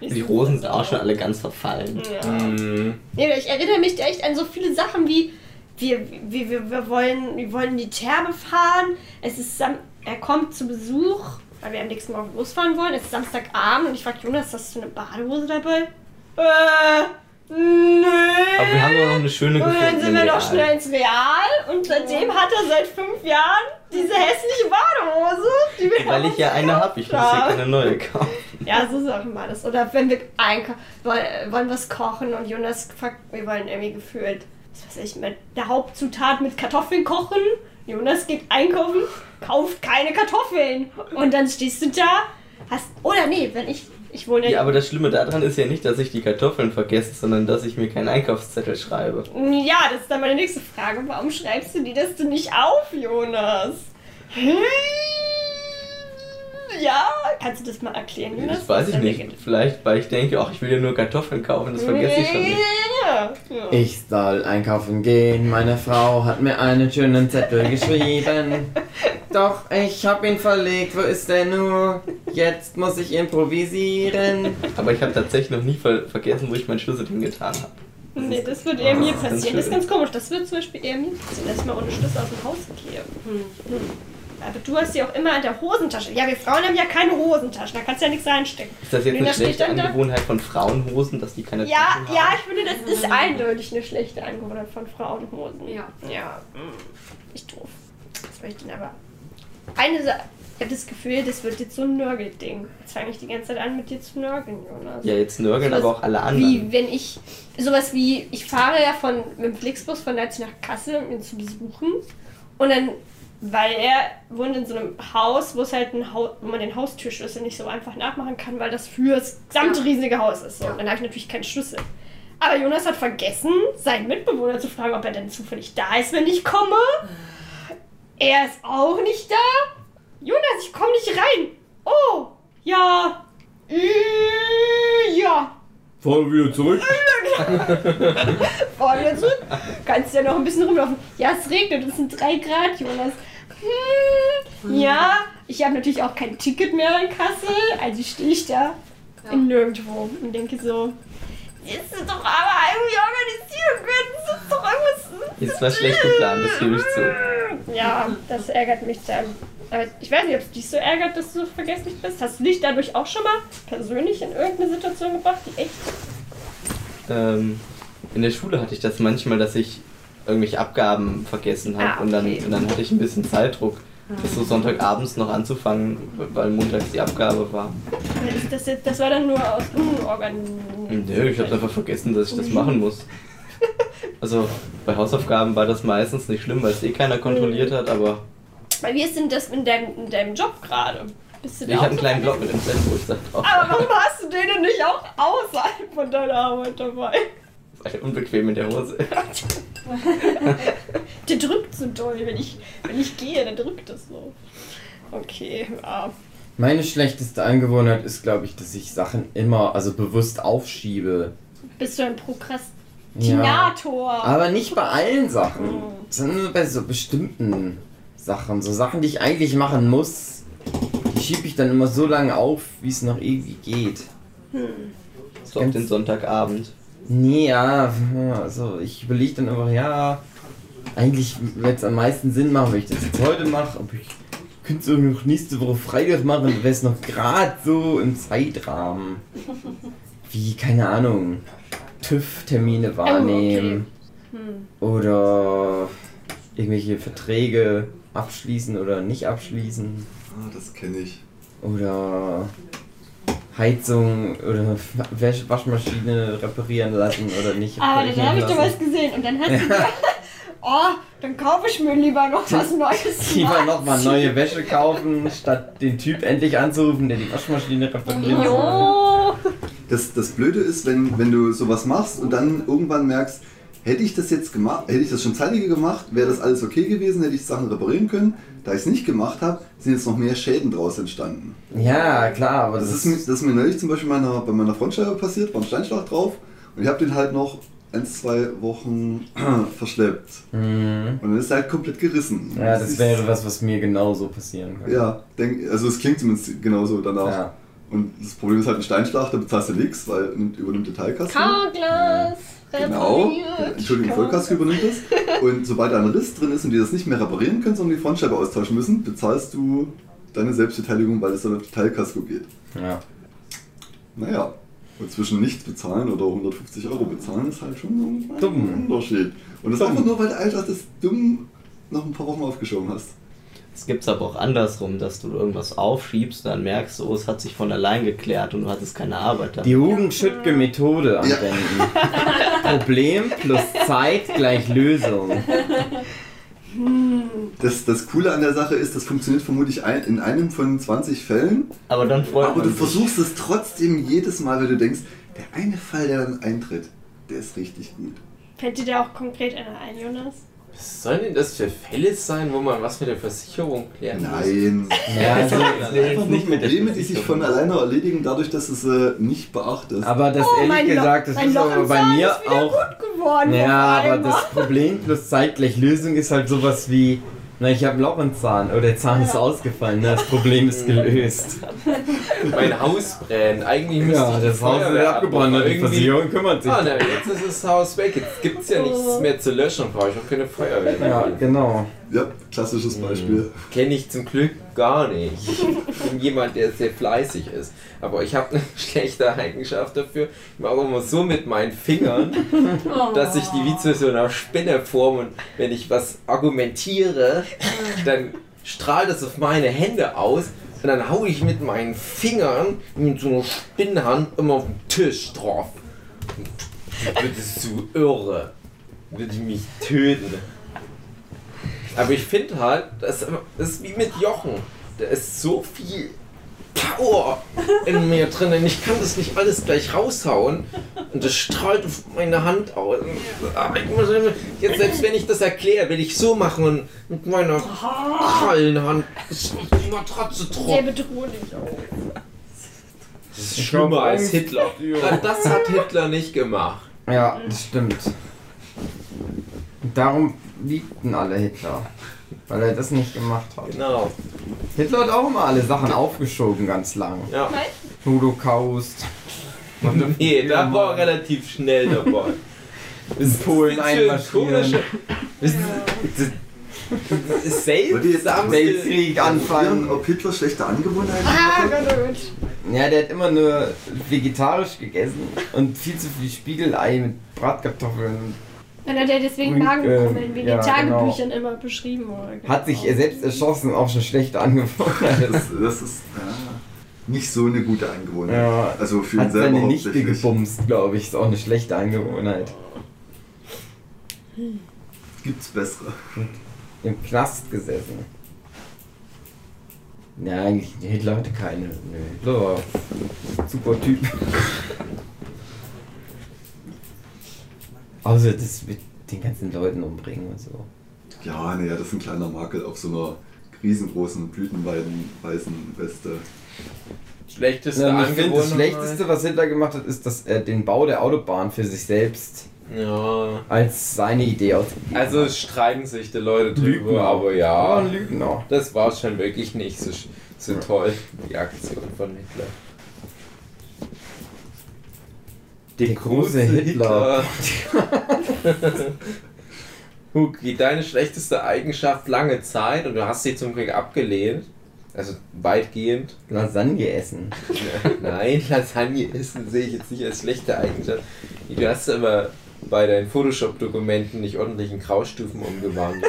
Die Rosen sind auch schon alle ganz verfallen. Ja. Mhm. Nee, ich erinnere mich echt an so viele Sachen wie wir, wir, wir, wir, wollen, wir wollen in die Therme fahren. Es ist Sam er kommt zu Besuch, weil wir am nächsten Morgen losfahren wollen. Es ist Samstagabend und ich frage Jonas, hast du eine Badehose dabei? Äh, nö. Aber wir haben doch noch eine schöne und gefunden. dann sind wir noch schnell ins Real und seitdem hat er seit fünf Jahren diese hässliche Badehose, die wir Weil ich ja eine habe, ich muss ja keine neue kaufen. ja, so auch immer das. Oder wenn wir einkaufen, wollen, wollen was kochen und Jonas fragt, wir wollen irgendwie gefühlt, was weiß ich, mit der Hauptzutat mit Kartoffeln kochen. Jonas geht einkaufen, kauft keine Kartoffeln. Und dann stehst du da, hast, oder nee, wenn ich, ich wohne Ja, aber das Schlimme daran ist ja nicht, dass ich die Kartoffeln vergesse, sondern dass ich mir keinen Einkaufszettel schreibe. Ja, das ist dann meine nächste Frage. Warum schreibst du die das du nicht auf, Jonas? Hm? Ja, kannst du das mal erklären, Jonas? Das weiß ich nicht. Vielleicht, weil ich denke, ach, ich will ja nur Kartoffeln kaufen, das vergesse ich schon nicht. Ja, ja. Ich soll einkaufen gehen, meine Frau hat mir einen schönen Zettel geschrieben. <laughs> Doch, ich hab ihn verlegt, wo ist er nur? Jetzt muss ich improvisieren. Aber ich habe tatsächlich noch nie ver vergessen, wo ich meinen Schlüssel hingetan habe. Nee, das wird eher mir ganz passieren. Das ist ganz komisch. Das wird zum Beispiel eher mir passieren, dass ich mal ohne Schlüssel aus dem Haus gehe. Hm. Aber du hast sie auch immer in der Hosentasche. Ja, wir Frauen haben ja keine Hosentasche. Da kannst du ja nichts reinstecken. Ist das jetzt eine da schlechte Angewohnheit von Frauenhosen, dass die keine Ja, Taschen ja, haben? ich finde, das ist eindeutig eine schlechte Angewohnheit von Frauenhosen. Ja. Ja, hm, nicht doof. Das möchte ich aber. Eine Sache. Ich habe das Gefühl, das wird jetzt so ein Nörgelding. Jetzt fange ich die ganze Zeit an, mit dir zu nörgeln, Jonas. Ja, jetzt nörgeln Sowas aber auch alle anderen. Wie wenn ich, sowas wie, ich fahre ja von, mit dem Flixbus von Leipzig nach Kassel, um ihn zu besuchen. Und dann, weil er wohnt in so einem Haus, wo es halt ein Haus, wo man den Haustürschlüssel nicht so einfach nachmachen kann, weil das für das gesamte Ja. riesige Haus ist. So. Ja. Und dann habe ich natürlich keinen Schlüssel. Aber Jonas hat vergessen, seinen Mitbewohner zu fragen, ob er denn zufällig da ist, wenn ich komme. Er ist auch nicht da. Jonas, ich komme nicht rein. Oh, ja. Ja. Fahren wir wieder zurück. <laughs> Wir zurück. Kannst ja noch ein bisschen rumlaufen. Ja, es regnet, es sind drei Grad, Jonas. Hm, ja, ich habe natürlich auch kein Ticket mehr in Kassel, also stehe ich da Ja. im Nirgendwo und denke so, ist es doch aber irgendwie organisieren können. Das ist doch irgendwas. Jetzt war schlecht geplant, das gebe ich zu. <laughs> Ja, das ärgert mich dann. Aber ich weiß nicht, ob es dich so ärgert, dass du so vergesslich bist. Hast du dich dadurch auch schon mal persönlich in irgendeine Situation gebracht, die echt Ähm, in der Schule hatte ich das manchmal, dass ich irgendwelche Abgaben vergessen habe Ah, und, dann, okay. und dann hatte ich ein bisschen Zeitdruck, das so Sonntagabends noch anzufangen, weil montags die Abgabe war. Das, das, das war dann nur aus Unorgan. Nö, ich habe einfach vergessen, dass ich das machen muss. Also bei Hausaufgaben war das meistens nicht schlimm, weil es eh keiner kontrolliert hat, aber Weil wie ist denn das in deinem, in deinem Job gerade? Bist du ich habe einen so kleinen vergessen? mit dem ich da drauf Aber warum hast du den denn nicht auch außerhalb von deiner Arbeit dabei? weil unbequem in der Hose. <laughs> Der drückt so doll, wenn ich, wenn ich gehe, dann drückt das so. Okay, ja. Meine schlechteste Angewohnheit ist, glaube ich, dass ich Sachen immer, also bewusst aufschiebe. Bist du ein Prokrastinator? Aber nicht bei allen Sachen, sondern nur bei so bestimmten Sachen. So Sachen, die ich eigentlich machen muss, die schiebe ich dann immer so lange auf, wie es noch irgendwie geht. So auf den Sonntagabend. Nee, ja, also ich überlege dann immer, ja, eigentlich wird es am meisten Sinn machen, wenn ich das jetzt heute mache, aber ich könnte es auch noch nächste Woche Freitag machen, wäre es noch gerade so im Zeitrahmen. <laughs> Wie, keine Ahnung, TÜV-Termine wahrnehmen oder irgendwelche Verträge abschließen oder nicht abschließen Ah, das kenne ich. oder Heizung oder Wäsch Waschmaschine reparieren lassen oder nicht Aber reparieren dann habe ich lassen. was gesehen und dann hast du gedacht, oh, dann kaufe ich mir lieber noch was Neues. <laughs> Lieber nochmal <laughs> neue Wäsche kaufen, statt den Typ endlich anzurufen, der die Waschmaschine reparieren soll. Das, das Blöde ist, wenn, wenn du sowas machst und dann irgendwann merkst, hätte ich das jetzt gemacht, hätte ich das schon zeitiger gemacht, wäre das alles okay gewesen, hätte ich Sachen reparieren können. Da ich es nicht gemacht habe, sind jetzt noch mehr Schäden draus entstanden. Ja, klar, aber Das das, ist, mir- das ist mir neulich zum Beispiel meiner, bei meiner Frontscheibe passiert, war ein Steinschlag drauf und ich habe den halt noch ein, zwei Wochen <clears throat> verschleppt. Mhm. Und dann ist er halt komplett gerissen. Ja, das ist- wäre was, was mir genauso passieren könnte. Ja, denk, also es klingt zumindest genauso danach. Ja. Und das Problem ist halt ein Steinschlag, da bezahlst du nichts, weil nimmt, übernimmt der Teilkasten. Carglass. Genau. Entschuldigung, Vollkasko übernimmt das. Und sobald da ein Riss drin ist und die das nicht mehr reparieren können, sondern die Frontscheibe austauschen müssen, bezahlst du deine Selbstbeteiligung, weil es dann auf Teilkasko geht. Ja. Naja, und zwischen nichts bezahlen oder 150 Euro bezahlen ist halt schon ein Dumm. Unterschied. Und das einfach nur, weil du einfach das dumm noch ein paar Wochen aufgeschoben hast. Es gibt es aber auch andersrum, dass du irgendwas aufschiebst, dann merkst du, oh, es hat sich von allein geklärt und du hattest keine Arbeit damit. Die Hugenschüttke Methode anwenden. <laughs> Problem plus Zeit gleich Lösung. Das, das Coole an der Sache ist, das funktioniert vermutlich ein, in einem von 20 Fällen. Aber dann freut Aber du sich. versuchst es trotzdem jedes Mal, wenn du denkst, der eine Fall, der dann eintritt, der ist richtig gut. Fällt dir da auch konkret einer ein, Jonas? Was sollen denn das für Fälle sein, wo man was mit der Versicherung klären muss? Nein. Ja, <laughs> also, Einfach nur nicht mit Probleme, die sich von alleine erledigen, dadurch, dass es äh, nicht beachtest. aber das Oh, ehrlich gesagt, das ist aber bei mir auch. gut geworden. Ja, aber das Problem plus Zeit gleich Lösung ist halt sowas wie, na ich habe ein Loch im Zahn oder der Zahn ist ausgefallen, na, das Problem ist <laughs> gelöst. Mein Haus brennt. Eigentlich müsste Ja, ich das Haus wird abgebrannt, abrufen, die irgendwie- Versicherung kümmert sich. Ah, na, jetzt ist das Haus weg. Jetzt gibt es ja nichts mehr zu löschen. Brauche ich auch keine Feuerwehr. Ja, genau. Ja, klassisches Beispiel. Kenne ich zum Glück gar nicht. Ich bin jemand, der sehr fleißig ist. Aber ich habe eine <laughs> schlechte Eigenschaft dafür. Ich mache immer so mit meinen Fingern, Oh. dass ich die wie zu so einer Spinne form und wenn ich was argumentiere, dann strahlt es auf meine Hände aus und dann haue ich mit meinen Fingern mit so einer Spinnenhand immer auf den Tisch drauf. Dann wird es zu irre. Würde ich mich töten. Aber ich finde halt, das das ist wie mit Jochen. Da ist so viel Power in mir drin. und Ich kann das nicht alles gleich raushauen. Und das strahlt auf meine Hand aus. Aber ich muss immer- jetzt, selbst wenn ich das erkläre, will ich so machen und mit meiner Krallenhand die Matratze Sehr tropfen. bedrohlich auch. Das ist schlimmer als Hitler. Das hat Hitler nicht gemacht. Ja, das stimmt. Darum liebten alle Hitler. Weil er das nicht gemacht hat. Genau. Hitler hat auch immer alle Sachen aufgeschoben ganz lang. Ja. Holocaust. <laughs> Nee, da war er relativ schnell dabei. <laughs> In Polen Das ist einmarschieren. komische- Das ist- das ist seltsam. Weltkrieg anfangen. ob Hitler schlechte Angewohnheiten Ah, hatte? Gott, oh Gott. Ja, der hat immer nur vegetarisch gegessen und viel zu viel Spiegelei mit Bratkartoffeln. Dann hat er deswegen Magenkrummeln, ähm, wie in ja, den Tagebüchern immer beschrieben wurde. Hat sich er selbst erschossen, auch schon schlechte Angewohnheit. Das, das ist ja, nicht so eine gute Angewohnheit. Ja. Also für ihn Hat selber seine Nichte gebumst, glaube ich. Ist auch eine schlechte Angewohnheit. Gibt's bessere. Im Knast gesessen. Ja, eigentlich, Hitler hatte keine. Nö, Hitler war ein super Typ. Außer das mit den ganzen Leuten umbringen und so. Ja, naja, das ist ein kleiner Makel auf so einer riesengroßen blütenweiden weißen Weste. Schlechteste Ja, ich finde, das. Schlechteste, was Hitler gemacht hat, ist, dass er den Bau der Autobahn für sich selbst Ja. als seine Idee ausgegeben Also hat. es streiten sich die Leute drüber, Lügner. aber Ja, ja, Lügner. das war schon wirklich nicht so, so toll, die Aktion von Hitler. Der große Hitler. <laughs> Huki, deine schlechteste Eigenschaft lange Zeit und du hast sie zum Glück abgelehnt. Also weitgehend. Lasagne essen. <laughs> Nein, Lasagne essen sehe ich jetzt nicht als schlechte Eigenschaft. Du hast immer bei deinen Photoshop-Dokumenten nicht ordentlich in Graustufen umgewandelt.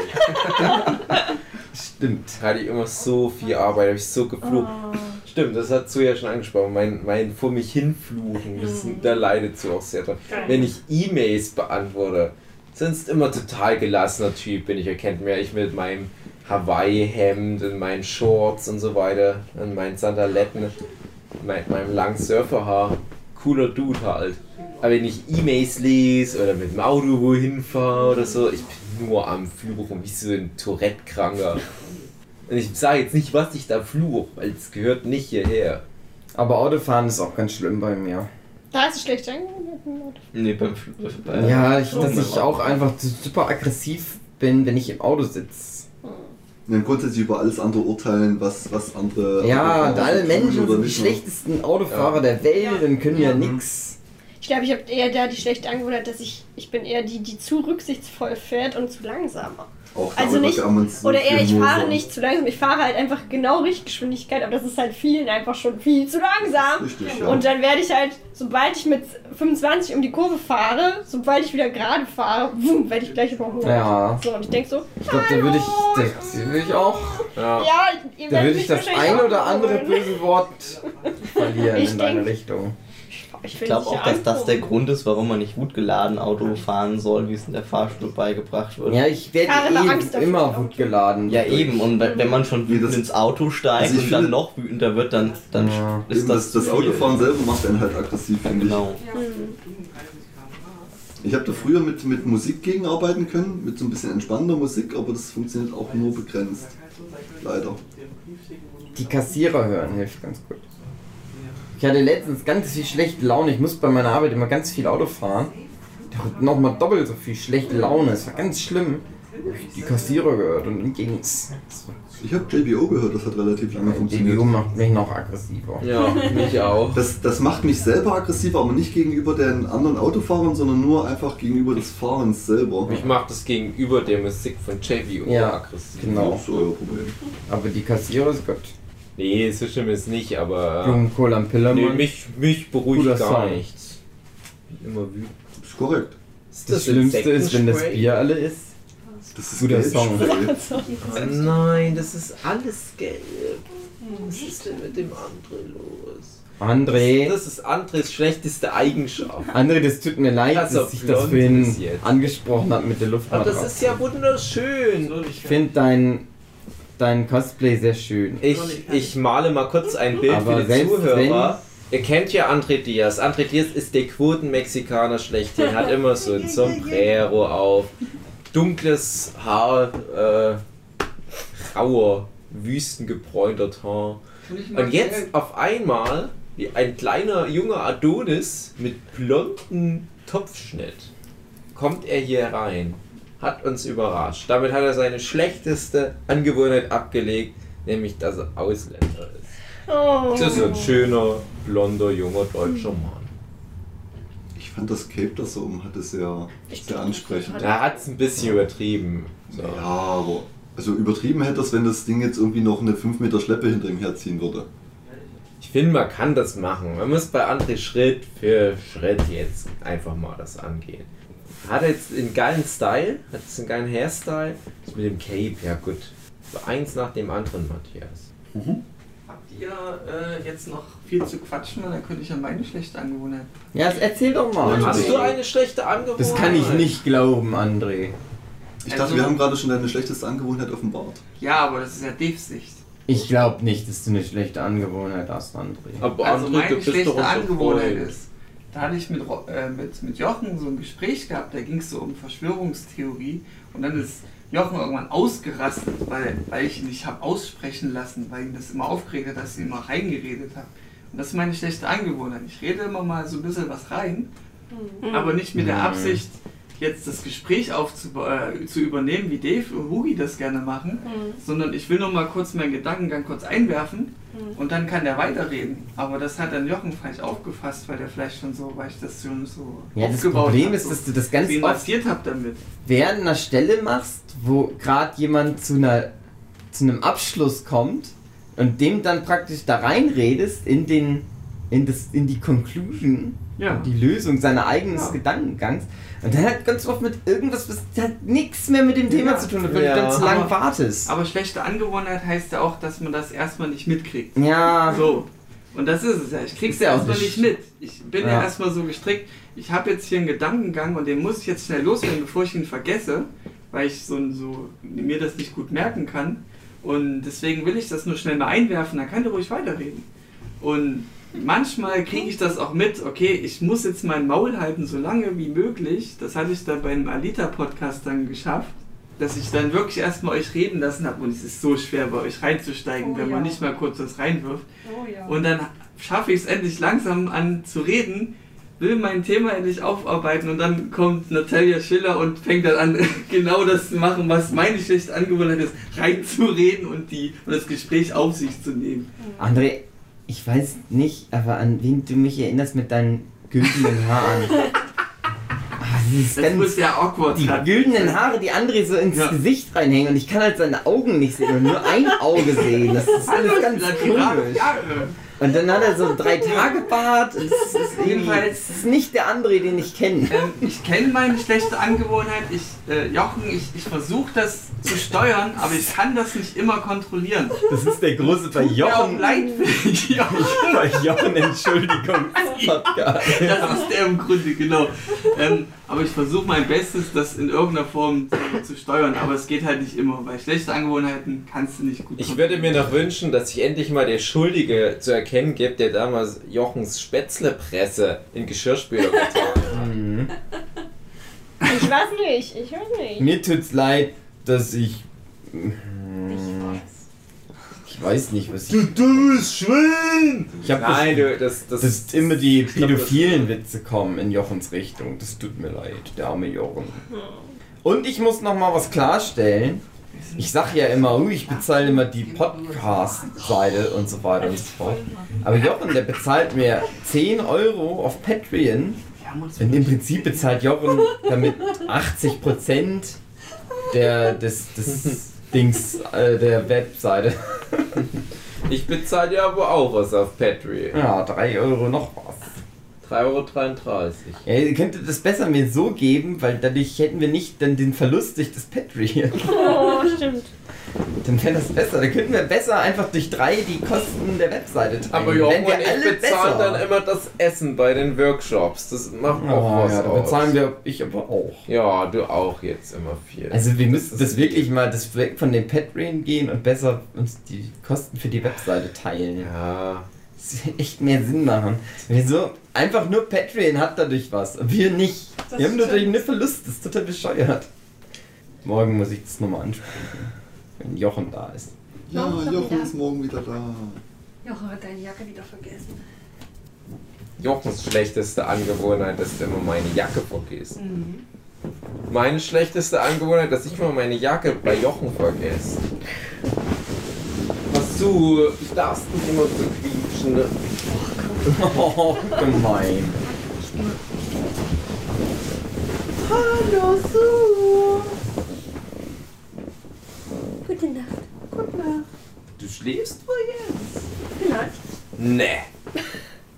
<laughs> Stimmt. Da hatte ich immer so viel Arbeit, habe ich so geflucht. Stimmt, das hat Zu ja schon angesprochen. Mein, mein vor mich hinfluchen, das, da leidet Zu auch sehr dran. Wenn ich E-Mails beantworte, sonst immer total gelassener Typ bin ich, erkennt mir ich mit meinem Hawaii-Hemd und meinen Shorts und so weiter und meinen Sandaletten, mein, meinem langen Surferhaar. Cooler Dude halt. Aber wenn ich E-Mails lese oder mit dem Auto wohin fahre oder so, ich bin nur am Fluchen, wie so ein Tourette-Kranker. Und ich sage jetzt nicht, was ich da fluche, weil es gehört nicht hierher. Aber Autofahren ist auch ganz schlimm bei mir. Da ist es schlecht angewohnt. Nee, beim Fl bei Ja, ich, dass ich auch einfach super aggressiv bin, wenn ich im Auto sitze. Können grundsätzlich über alles andere urteilen, was, was andere. Ja, und alle Menschen sind die schlechtesten Autofahrer der Welt und können ja, nix. Ich glaube, ich habe eher da die schlechte Angewohnheit, dass ich, ich bin eher die, die zu rücksichtsvoll fährt und zu langsamer. Auch Also nicht, so oder eher ich fahre sagen. nicht zu langsam, ich fahre halt einfach genau Richtgeschwindigkeit, aber das ist halt vielen einfach schon viel zu langsam. Richtig, ja. Und dann werde ich halt, sobald ich mit 25 um die Kurve fahre, sobald ich wieder gerade fahre, wumm, werde ich gleich überholt. Ja. So, und ich denke so, Ich glaube, da würde ich, da, da würde ich auch, Ja. ja, ihr da würde mich ich das ein oder andere böse Wort <laughs> verlieren Ich in deine Richtung. Ich, Ich glaube auch, dass das der Grund ist, warum man nicht gut geladen Auto fahren soll, wie es in der Fahrschule beigebracht wird. Ja, ich werde eh immer gut geladen. Ja, eben. Und wenn man schon wütend das- ins Auto steigt Also und dann noch wütender wird, dann, dann Ja. ist Eben das. das, das. Autofahren selber macht einen halt aggressiv, Ja, finde ich. genau. Ich habe da früher mit, mit Musik gegenarbeiten können, mit so ein bisschen entspannender Musik, aber das funktioniert auch nur begrenzt. Leider. Die Kassierer hören hilft ganz gut. Ich hatte letztens ganz viel schlechte Laune. Ich muss bei meiner Arbeit immer ganz viel Auto fahren. Nochmal doppelt so viel schlechte Laune. Es war ganz schlimm. Ich die Kassierer gehört und dann ging's. Ich habe JBO gehört, das hat relativ lange funktioniert. DBU macht mich noch aggressiver. Ja, mich auch. Das, das macht mich selber aggressiver, aber nicht gegenüber den anderen Autofahrern, sondern nur einfach gegenüber des Fahrens selber. Mich macht das gegenüber der Musik von und Ja, aggressiv. genau. Das ist euer Problem. Aber die Kassierer ist gut. Nee, so schlimm ist nicht, aber. Blumenkohl am Nee, Pillermann. mich, mich beruhigt Guter gar Song. nichts. Bin immer wütend. Das ist korrekt. Ist das Schlimmste ist, wenn das? Bier alle ist. Das ist Guter Song. <laughs> Oh nein, das ist alles gelb. Was ist denn mit dem André los? André. Das ist Andres schlechteste Eigenschaft. André, das tut mir leid, Dass er dass ich das ist jetzt. angesprochen habe mit der Aber Luftmatratze. das ist ja wunderschön. Ich finde dein, dein Cosplay sehr schön. Ich, ich male mal kurz ein Bild Aber für die Zuhörer. Ihr kennt ja André Diaz. André Diaz ist der Quoten-Mexikaner schlechthin. Hat <laughs> immer so ein Sombrero auf, dunkles Haar, äh, grauer, wüstengebräunter Haar. Und jetzt auf einmal, wie ein kleiner junger Adonis mit blonden Topfschnitt, kommt er hier rein. Hat uns überrascht. Damit hat er seine schlechteste Angewohnheit abgelegt, nämlich dass er Ausländer ist. Oh. Das ist ein schöner, blonder, junger deutscher Mann. Ich fand das Cape, das er um hatte, sehr, sehr ansprechend. Er hat es ein bisschen übertrieben. So. Ja, aber also übertrieben hätte das, wenn das Ding jetzt irgendwie noch eine 5 Meter Schleppe hinter ihm herziehen würde. Ich finde, man kann das machen. Man muss bei André Schritt für Schritt jetzt einfach mal das angehen. Hat jetzt einen geilen Style, hat jetzt einen geilen Hairstyle. Das mit dem Cape, ja gut. So eins nach dem anderen, Matthias. Habt ihr äh, jetzt noch viel zu quatschen, dann könnte ich ja meine schlechte Angewohnheit. Ja, das erzähl doch mal. Hast André. du eine schlechte Angewohnheit? Das kann ich nicht glauben, André. Ich dachte, Also- wir haben gerade schon deine schlechteste Angewohnheit offenbart. Ja, aber das ist ja Daves Sicht. Ich glaube nicht, dass du eine schlechte Angewohnheit hast, André. Aber Also André, du meine bist doch schlechte Angewohnheit ist, da hatte ich mit, äh, mit, mit Jochen so ein Gespräch gehabt, da ging es so um Verschwörungstheorie und dann ist Jochen irgendwann ausgerastet, weil, weil ich ihn nicht habe aussprechen lassen, weil ihn das immer aufgeregt hat, dass ich immer reingeredet habe. Und das ist meine schlechte Angewohnheit. Ich rede immer mal so ein bisschen was rein, aber nicht mit der Mhm. Absicht, jetzt das Gespräch aufzu äh, zu übernehmen, wie Dave und Hugi das gerne machen, sondern ich will nur mal kurz meinen Gedankengang kurz einwerfen und dann kann der weiterreden. Aber das hat dann Jochen falsch aufgefasst, weil der vielleicht schon so, weil ich das schon so Ja, das aufgebaut Problem hab, ist, dass du das ganz oft hab damit. während einer Stelle machst, wo gerade jemand zu einer zu einem Abschluss kommt und dem dann praktisch da reinredest in den in das in die Conclusion, Ja. die Lösung seiner eigenen Ja. Gedankengangs und dann halt ganz oft mit irgendwas, was hat nichts mehr mit dem Thema Ja. zu tun hat, weil Ja. du dann zu lange Aber- wartest. Aber schlechte Angewohnheit heißt ja auch, dass man das erstmal nicht mitkriegt. ja, So. Und das ist es ja. Ich krieg's ja erstmal nicht- nicht mit. Ich bin ja, Ja. erstmal so gestrickt. Ich habe jetzt hier einen Gedankengang und den muss ich jetzt schnell loswerden, bevor ich ihn vergesse, weil ich so, so mir das nicht gut merken kann. Und deswegen will ich das nur schnell mal einwerfen, dann kann der ruhig weiterreden. Und manchmal kriege ich das auch mit, okay, ich muss jetzt mein Maul halten, so lange wie möglich. Das hatte ich da beim Alita-Podcast dann geschafft, dass ich dann wirklich erstmal euch reden lassen habe. Und es ist so schwer, bei euch reinzusteigen, Oh wenn man ja. nicht mal kurz was reinwirft. Oh ja. Und dann schaffe ich es endlich langsam an zu reden, will mein Thema endlich aufarbeiten und dann kommt Natalia Schiller und fängt dann an, <laughs> genau das zu machen, was meine schlechte Angewohnheit ist, reinzureden und, die, und das Gespräch auf sich zu nehmen. André, ich weiß nicht, aber an wen du mich erinnerst mit deinen güldenen Haaren. <laughs> Ah, das muss ja awkward die grad. güldenen Haare, die André so ins Ja. Gesicht reinhängen und ich kann halt seine Augen nicht sehen und nur ein Auge sehen. Das ist alles ganz komisch. Äh, Und dann hat er so Es ist irgendwie- Jedenfalls- ist nicht der André, den ich kenne. ähm, ich kenne meine schlechte Angewohnheit. Ich, äh, Jochen, ich, ich versuche das zu steuern, aber ich kann das nicht immer kontrollieren. Das ist der große bei mir Jochen. leid für Jochen. Bei Jochen Entschuldigung-Podcast. <laughs> Das ist der im Grunde, genau. Ähm, aber ich versuche mein Bestes, das in irgendeiner Form zu, zu steuern. Aber es geht halt nicht immer, weil schlechte Angewohnheiten kannst du nicht gut Ich würde mir noch wünschen, dass sich endlich mal der Schuldige zu erkennen gibt, der damals Jochens Spätzlepresse in Geschirrspüler getan hat. Mhm. Ich weiß nicht, ich weiß nicht. Mir tut's leid, dass ich. Ich weiß nicht, was ich. dummes Schwein! Ich hab Nein, du, das, das, dass immer die das- pädophilen Witze kommen in Jochens Richtung. Das tut mir leid, der arme Jochen. Und ich muss noch mal was klarstellen. Ich sag ja immer, uh, ich bezahle immer die Podcast-Seite und so weiter und so fort. Aber Jochen, der bezahlt mir 10 Euro auf Patreon. Und im Prinzip bezahlt Jochen damit 80% der, des, des Dings, äh, der Webseite. Ich bezahle ja aber auch was auf Patreon. Ja, 3 Euro noch was. 3,33 Euro. Ja, ihr könntet das besser mir so geben, weil dadurch hätten wir nicht dann den Verlust durch das Patreon. <laughs> Oh, stimmt. Dann wäre das besser. Dann könnten wir besser einfach durch drei die Kosten der Webseite teilen. Aber Jochen wir und ich alle bezahlen besser. dann immer das Essen bei den Workshops. Das macht auch Oh, was ja, da aus. bezahlen wir, ich aber auch. Ja, du auch jetzt immer viel. Also wir müssen das wirklich mal das weg von dem Patreon gehen und besser uns die Kosten für die Webseite teilen. ja. Das wird echt mehr Sinn machen. Wieso? Einfach nur Patreon hat dadurch was. Wir nicht. Das wir haben dadurch einen Verlust. Das ist total bescheuert. Morgen muss ich das nochmal ansprechen. Wenn Jochen da ist. Ja, Jochen Jochen wieder. ist morgen wieder da. Jochen hat deine Jacke wieder vergessen. Jochens schlechteste Angewohnheit ist immer meine Jacke vergessen. Meine schlechteste Angewohnheit, dass ich immer meine Jacke bei Jochen vergesse. Was du, ich darfst nicht immer so quietschen. Oh, gemein. Gute Nacht. Gute Nacht. Du schläfst wohl jetzt? Vielleicht. Nee.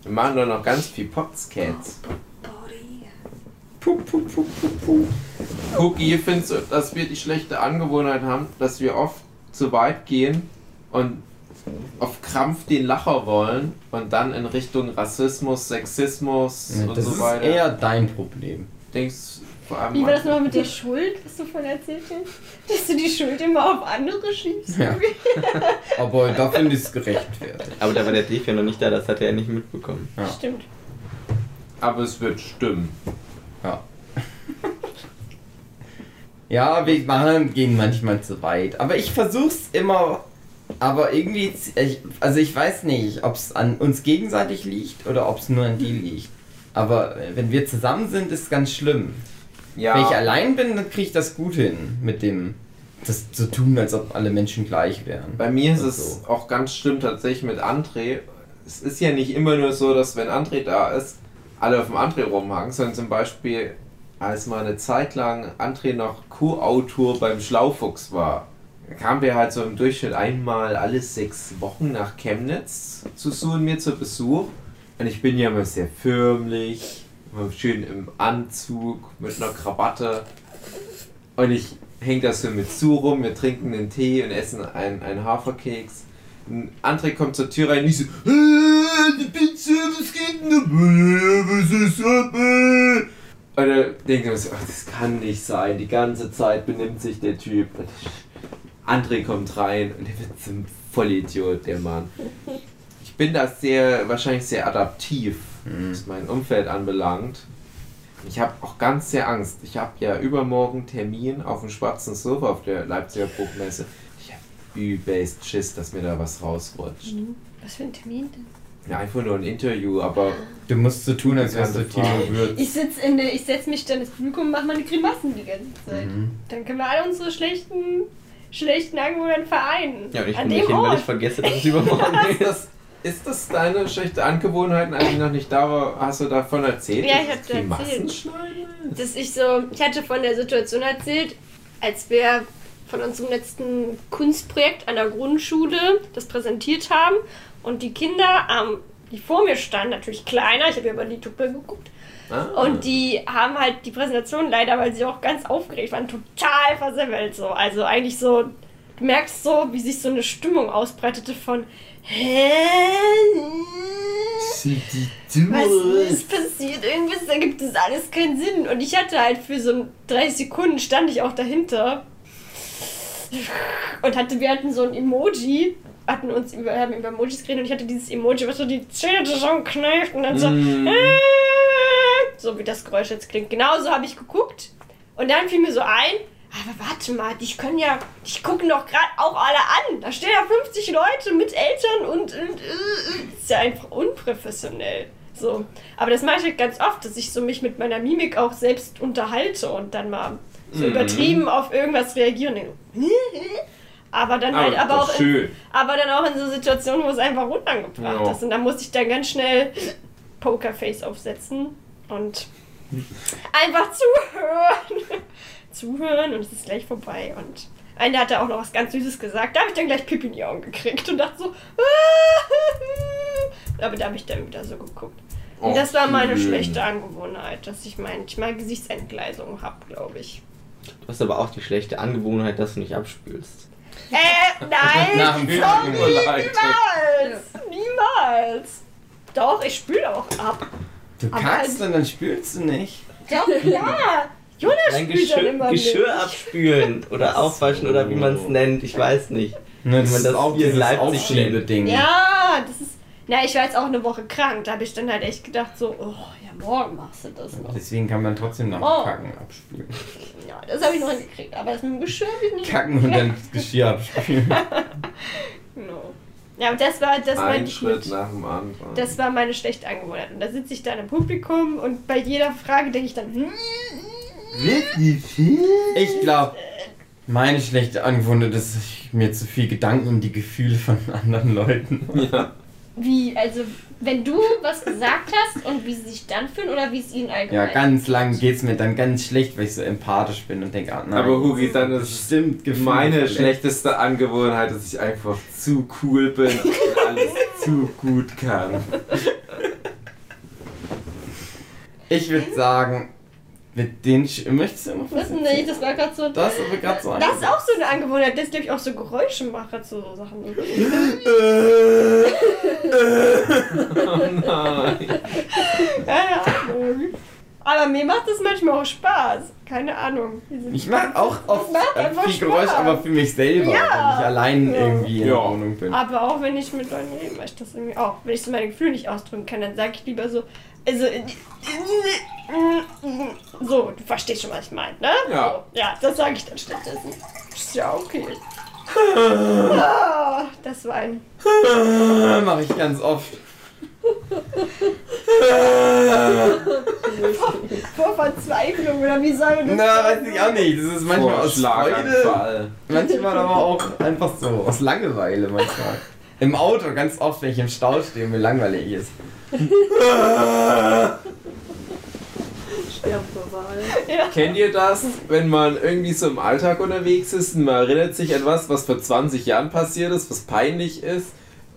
Wir machen doch noch ganz viel Potscats. Puh, puh, puh, puh, puh. Cookie, findest du, dass wir die schlechte Angewohnheit haben, dass wir oft zu weit gehen und auf Krampf den Lacher wollen und dann in Richtung Rassismus, Sexismus Ja, und das so ist weiter? eher dein Problem. Denkst vor allem Wie war das nochmal mit der Schuld, was du von erzählt hast? Dass du die Schuld immer auf andere schiebst? Ja. <laughs> Aber da finde ich es gerechtfertigt. Aber da war der Dave ja noch nicht da, das hat er ja nicht mitbekommen. Ja. Stimmt. Aber es wird stimmen. Ja. Ja, wir machen, gehen manchmal zu weit. Aber ich versuch's immer. Aber irgendwie, also ich weiß nicht, ob es an uns gegenseitig liegt oder ob es nur an die liegt. Aber wenn wir zusammen sind, ist ganz schlimm. Ja. Wenn ich allein bin, dann kriege ich das gut hin mit dem, das zu tun, als ob alle Menschen gleich wären. Bei mir ist es auch ganz schlimm tatsächlich mit André. Es ist ja nicht immer nur so, dass wenn André da ist, alle auf dem André rumhangen, sondern zum Beispiel, als mal eine Zeit lang André noch Co-Autor beim Schlaufuchs war, kamen wir halt so im Durchschnitt einmal alle sechs Wochen nach Chemnitz zu Sue mir zu Besuch. Und ich bin ja immer sehr förmlich, immer schön im Anzug, mit einer Krawatte. Und ich hänge da so mit Sue rum, wir trinken einen Tee und essen einen, einen Haferkeks. Ein André kommt zur Tür rein und ich so, "Äh, die Pizza, was geht denn da? Was ist ab? äh?" Und er denkt mir so, das kann nicht sein, die ganze Zeit benimmt sich der Typ. André kommt rein und er wird zum Vollidiot, der Mann. Ich bin da sehr, wahrscheinlich sehr adaptiv, was mein Umfeld anbelangt. Ich habe auch ganz sehr Angst. Ich habe ja übermorgen Termin auf dem schwarzen Sofa auf der Leipziger Buchmesse. Ich habe übelst Schiss, dass mir da was rausrutscht. Was für ein Termin denn? Ja, einfach nur ein Interview, aber Du musst so tun, als wärst du Timo Würz. Ich sitz in der, ich setz mich dann ins Publikum und mach meine Grimassen die ganze Zeit. Mhm. Dann können wir alle unsere schlechten, schlechten Angewohnheiten vereinen. Ja, und ich An bin nicht dem hin, weil Ort. ich vergesse, dass es übermorgen <laughs> ist das, ist das deine schlechte Angewohnheit, als ich noch nicht da war? Hast du davon erzählt? Ja, ich du hab dir erzählt. dass ich so, ich hatte von der Situation erzählt, als wir von unserem letzten Kunstprojekt an der Grundschule das präsentiert haben und die Kinder, ähm, die vor mir standen, natürlich kleiner, ich habe ja über die Tuppe geguckt, Ah. und die haben halt die Präsentation leider, weil sie auch ganz aufgeregt waren, total versemmelt so. Also eigentlich so, du merkst so, wie sich so eine Stimmung ausbreitete von Hä? Was ist passiert? Irgendwas ergibt das alles keinen Sinn. Und ich hatte halt für so 30 Sekunden stand ich auch dahinter. Und hatte, wir hatten so ein Emoji, hatten uns über, haben über Emojis geredet und ich hatte dieses Emoji, was so die Zähne zusammenkneift und dann so, Mm. äh, so wie das Geräusch jetzt klingt. Genauso habe ich geguckt und dann fiel mir so ein, aber warte mal, die können ja, die gucken doch gerade auch alle an. Da stehen ja 50 Leute mit Eltern und, und äh, ist ja einfach unprofessionell. So. Aber das mache ich halt ganz oft, dass ich so mich mit meiner Mimik auch selbst unterhalte und dann mal so Mhm. übertrieben auf irgendwas reagiere aber dann halt, Aber aber doch auch in, aber dann auch in so Situationen, wo es einfach unangebracht Ja. ist. Und dann musste ich dann ganz schnell Pokerface aufsetzen und einfach zuhören. <laughs> zuhören und es ist gleich vorbei. Und einer hat da auch noch was ganz Süßes gesagt. Da habe ich dann gleich Pipi in die Augen gekriegt und dachte so. <laughs> Aber da habe ich dann wieder so geguckt. Und das war meine schön. schlechte Angewohnheit, dass ich manchmal Gesichtsentgleisung habe, glaube ich. Du hast aber auch die schlechte Angewohnheit, dass du nicht abspülst. Äh, nein! Nach dem niemals! Niemals! Doch, ich spüle auch ab. Du Aber kackst und dann spülst du nicht. Doch, <laughs> klar! Jonas Nein, spült dann Geschirr, immer Geschirr mit. abspülen oder aufwaschen oder wie man es nennt, ich weiß nicht. Ne, das ist auch dieses Aufschiebeding. Ja, das ist. Na, ich war jetzt auch eine Woche krank. Da habe ich dann halt echt gedacht, so, oh, ja, morgen machst du das noch. Deswegen kann man trotzdem nach Oh. Kacken abspülen. Ja, das habe ich noch hingekriegt. Aber das mit dem Geschirr habe ich nicht Kacken und dann das <laughs> Geschirr abspülen. No. Ja, und das war, das Ein Schritt mit, nach dem anderen. das war meine schlechte Angewohnheit. Und da sitze ich dann im Publikum und bei jeder Frage denke ich dann, hm, Ich glaube, meine schlechte Angewohnheit ist, dass ich mir zu viel Gedanken um die Gefühle von anderen Leuten mache. Wie, also, wenn du was gesagt hast und wie sie sich dann fühlen oder wie es ihnen Ja, allgemein ganz lang geht es mir dann ganz schlecht, weil ich so empathisch bin und denke, ah nein. Aber Hugi, dann ist bestimmt Gefühle meine schlechteste Angewohnheit, dass ich einfach zu cool bin und alles <laughs> zu gut kann. Ich würde sagen, mit den Möchtest du noch Was erzählen? nicht? Das war gerade so. Das aber gerade so Das ist auch so eine Angewohnheit, dass glaube ich auch so Geräusche macht, so, so Sachen. <laughs> Oh nein. Ja, <laughs> ja. Aber mir macht das manchmal auch Spaß. Keine Ahnung. Ich mag auch oft äh, viel Geräusch, aber für mich selber, Ja. wenn ich allein Ja. irgendwie in Ja. der Wohnung bin. Aber auch wenn ich mit Leuten rede, mache ich das irgendwie auch. Wenn ich so meine Gefühle nicht ausdrücken kann, dann sage ich lieber so, also, so, du verstehst schon, was ich meine, ne? Ja. So, ja, das sage ich dann stattdessen. Ist ja okay. <laughs> Ah, das war ein. <laughs> Mache ich ganz oft. Vor Verzweiflung oder wie soll man das Na, weiß ich auch nicht. Das ist manchmal Vor aus Freude, manchmal aber auch einfach so, aus Langeweile manchmal. Im Auto ganz oft, wenn ich im Stau stehe und mir langweilig ist. Sterbewahl. Kennt ihr das, wenn man irgendwie so im Alltag unterwegs ist und man erinnert sich an was, was vor 20 Jahren passiert ist, was peinlich ist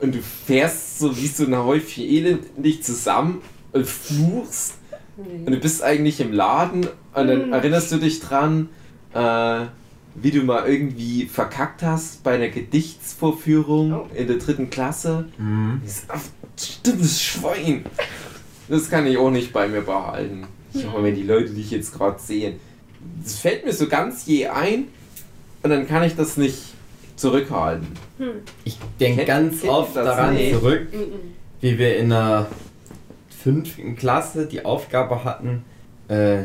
und du fährst so wie so ein Häufchen Elend nicht zusammen und fluchst und du bist eigentlich im Laden und dann erinnerst du dich dran, äh, wie du mal irgendwie verkackt hast bei einer Gedichtsvorführung in der dritten Klasse. Dieses ach, Stimmes Schwein. Das kann ich auch nicht bei mir behalten. Ich hoffe, wenn die Leute dich jetzt gerade sehen. Das fällt mir so ganz je ein und dann kann ich das nicht zurückhalten. Ich denke ganz oft daran nicht? zurück, wie wir in der fünften Klasse die Aufgabe hatten, äh,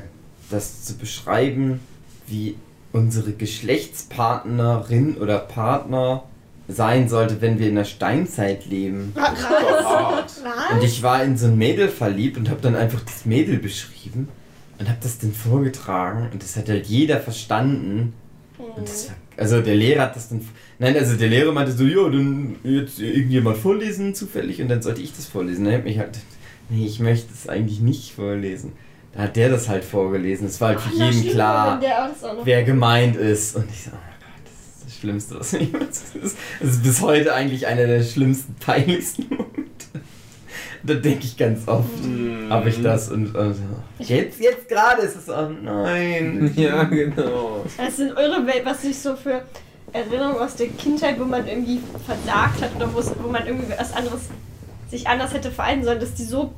das zu beschreiben, wie unsere Geschlechtspartnerin oder Partner sein sollte, wenn wir in der Steinzeit leben. Hart. Und ich war in so ein Mädel verliebt und habe dann einfach das Mädel beschrieben und habe das dann vorgetragen und das hat halt jeder verstanden. Und das war, also der Lehrer hat das dann. Nein, also der Lehrer meinte so, ja, dann jetzt irgendjemand vorlesen zufällig und dann sollte ich das vorlesen. Dann hat mich halt, nee, ich möchte es eigentlich nicht vorlesen. Da hat der das halt vorgelesen. Es war halt für jeden stimmt, klar, auch das auch wer gemeint ist. Und ich so, oh mein Gott, das ist das Schlimmste, was mir jemals ist. Das ist bis heute eigentlich einer der schlimmsten, peinlichsten Momente. Da denke ich ganz oft, habe ich das und, und jetzt, jetzt gerade ist es, oh nein. <laughs> Ja, genau. Was sind eure Welt, was sich so für Erinnerungen aus der Kindheit, wo man irgendwie versagt hat oder wo man irgendwie was anderes sich anders hätte verhalten sollen, dass die so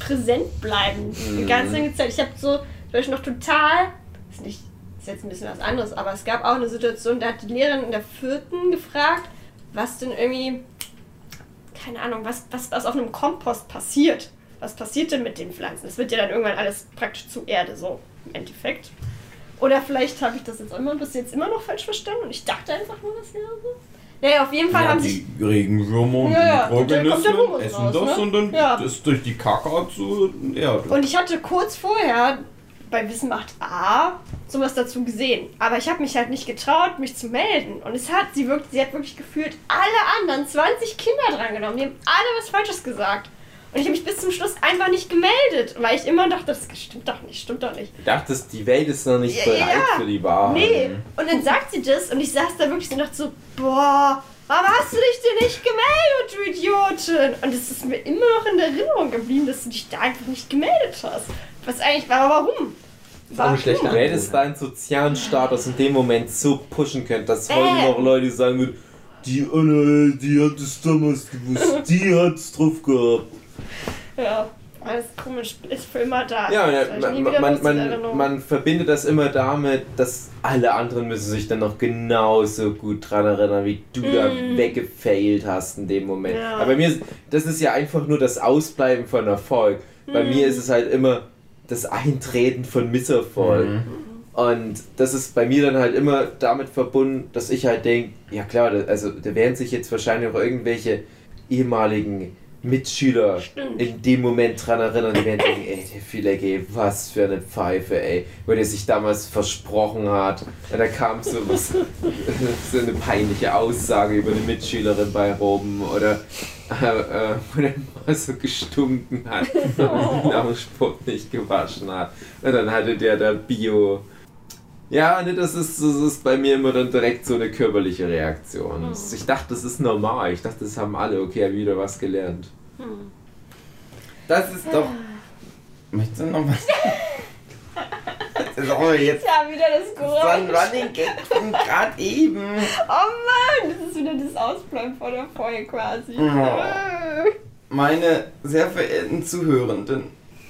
präsent bleiben die ganze lange Zeit. Ich habe so zum Beispiel noch total, ist nicht ist jetzt ein bisschen was anderes, aber es gab auch eine Situation, da hat die Lehrerin in der vierten gefragt, was denn irgendwie, keine Ahnung, was, was, was auf einem Kompost passiert. Was passiert denn mit den Pflanzen? Das wird ja dann irgendwann alles praktisch zu Erde, so im Endeffekt. Oder vielleicht habe ich das jetzt immer bis jetzt immer noch falsch verstanden und ich dachte einfach nur, das wäre so. Naja, auf jeden Fall haben sich. die Regenwürmer und Ja, ja, die Humus essen raus, das ne? und dann Ja. das durch die Kacke zu Erde. Und ich hatte kurz vorher bei Wissen macht A sowas dazu gesehen. Aber ich habe mich halt nicht getraut, mich zu melden. Und es hat sie wirklich, sie hat wirklich gefühlt alle anderen 20 Kinder drangenommen. Die haben alle was Falsches gesagt. Und ich habe mich bis zum Schluss einfach nicht gemeldet, weil ich immer dachte, das stimmt doch nicht, stimmt doch nicht. Du dachtest, die Welt ist noch nicht bereit ja. für die Wahrheit. Nee. Und dann sagt sie das und ich saß da wirklich so und dachte so, boah, warum hast du dich denn nicht gemeldet, du Idiotin? Und es ist mir immer noch in der Erinnerung geblieben, dass du dich da einfach nicht gemeldet hast. Was eigentlich war, warum? Eine schlechte Du hättest deinen sozialen Status in dem Moment so pushen können, dass heute Äh. noch Leute sagen würden, die Anna, die hat es damals gewusst, die hat's drauf gehabt. Ja, alles komisch, ist für immer da. Ja, ich man, man, man, man verbindet das immer damit, dass alle anderen müssen sich dann noch genauso gut dran erinnern, wie du da Mhm. weggefailt hast in dem Moment. Ja. Aber bei mir, ist- das ist ja einfach nur das Ausbleiben von Erfolg. Bei Mhm. mir ist es halt immer das Eintreten von Misserfolg. Mhm. Und das ist bei mir dann halt immer damit verbunden, dass ich halt denke, ja klar, da- also da werden sich jetzt wahrscheinlich auch irgendwelche ehemaligen Mitschüler in dem Moment dran erinnern, die werden denken, ey, der ey, was für eine Pfeife, ey, wo der sich damals versprochen hat. Und da kam so was, <laughs> so eine peinliche Aussage über eine Mitschülerin bei Roben oder äh, äh, wo der mal so gestunken hat, nach dem Sport nicht gewaschen hat. Und dann hatte der da Bio. Ja, ne, das ist, das ist bei mir immer dann direkt so eine körperliche Reaktion. Mhm. Ich dachte, das ist normal. Ich dachte, das haben alle. Okay, hab wieder was gelernt. Das ist doch. Möchtest du noch was? Das ist auch jetzt Ja, wieder das so ein Geräusch. Running Gag von gerade eben. Oh Mann, das ist wieder das Ausbleiben vor der Folge quasi. Meine sehr verehrten Zuhörenden,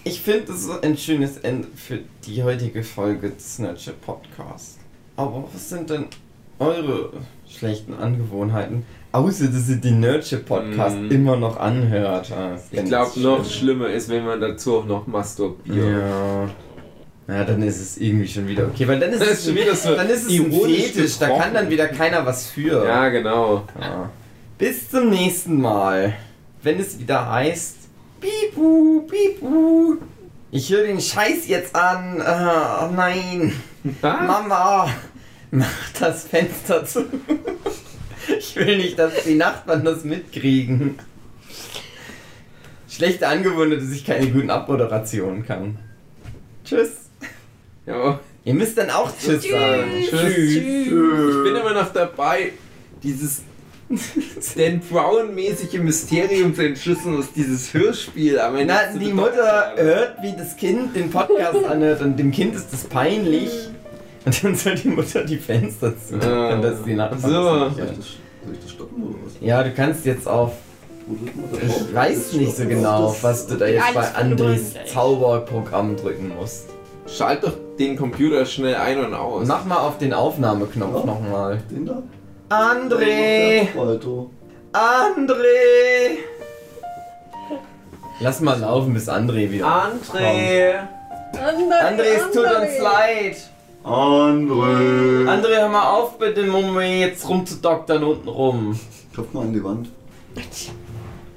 Ich finde, das ist ein schönes Ende für die heutige Folge des Nurture Podcast. Aber was sind denn eure schlechten Angewohnheiten? Außer, dass ihr den Nurture Podcast Mhm. immer noch anhört. Ah, Ich glaube, noch schlimm. schlimmer ist, wenn man dazu auch noch masturbiert. Ja. Ja, dann ist es irgendwie schon wieder okay, weil dann <laughs> ist es schon wieder so dann ist es ein ironisch Fetisch, da kann dann wieder keiner was für. Ja, genau. Ja. Bis zum nächsten Mal, wenn es wieder heißt Bibu, Bibu. Ich höre den Scheiß jetzt an. Ah, oh nein. Mama, mach das Fenster zu. Ich will nicht, dass die Nachbarn das mitkriegen. Schlechte Angewohnheit, dass ich keine guten Abmoderationen kann. Tschüss. Ja. Ihr müsst dann auch Tschüss, sagen. Tschüss. Ich bin immer noch dabei, dieses <laughs> Dan Brown-mäßige Mysterium zu entschlüsseln, was dieses Hörspiel am Ende Na, die Mutter hat. hört, wie das Kind den Podcast anhört und dem Kind ist das peinlich. Und dann soll die Mutter die Fenster zu. Ah, Und das die Nachbarn so. Soll ich das, soll ich das stoppen oder was? Ja, du kannst jetzt auf. Wo drückt man da drauf? Ich weiß nicht so genau, was du da jetzt bei Andres. Zauberprogramm drücken musst. Schalt doch den Computer schnell ein und aus. Mach mal auf den Aufnahmeknopf Ja. nochmal. Den da? André! André! Lass mal laufen, bis André wieder. André! André, es tut uns leid. André! André, hör mal auf, bitte, Mummi, jetzt rumzudoktern unten rum. Klopf mal an die Wand.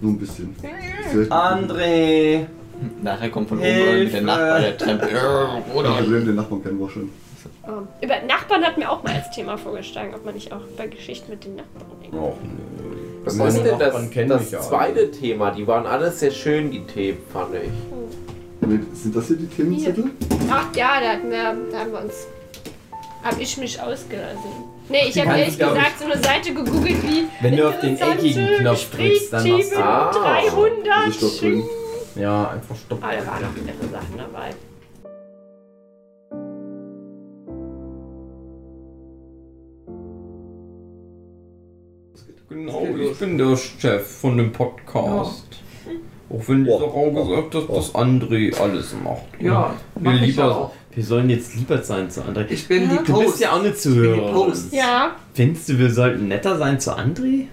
Nur ein bisschen. André! Nachher kommt von oben Hilfe. der Nachbar, der Kein Oder? Problem, den Nachbarn kennen wir schon. Ähm, Über Nachbarn hat mir auch mal als Thema vorgeschlagen, ob man nicht auch bei Geschichten mit den Nachbarn nö. Was ist denn das, das ja alle. zweite Thema? Die waren alle sehr schön, die Themen, fand ich. Sind das hier die Themenzettel? Ach ja, da, hatten wir, da haben wir uns. Hab ich mich ausgelassen. Nee, ich habe ehrlich gesagt so eine Seite gegoogelt wie. Wenn du auf den eckigen Knopf drückst, dann machst du. Ah. 300. Also Stopp drücken. Ja, einfach stopp. Ah, da waren noch mehrere Sachen dabei. Genau, ich bin der Chef von dem Podcast. Auch wenn dieser Raum gesagt hat, dass André alles macht. Ja, wir, mach ich lieber, auch. wir sollen jetzt lieber sein zu André. Ich bin Ja. die Du bist Post. ja auch eine Ich bin die Zuhörerin. Post. Ja, Findest du, wir sollten netter sein zu André?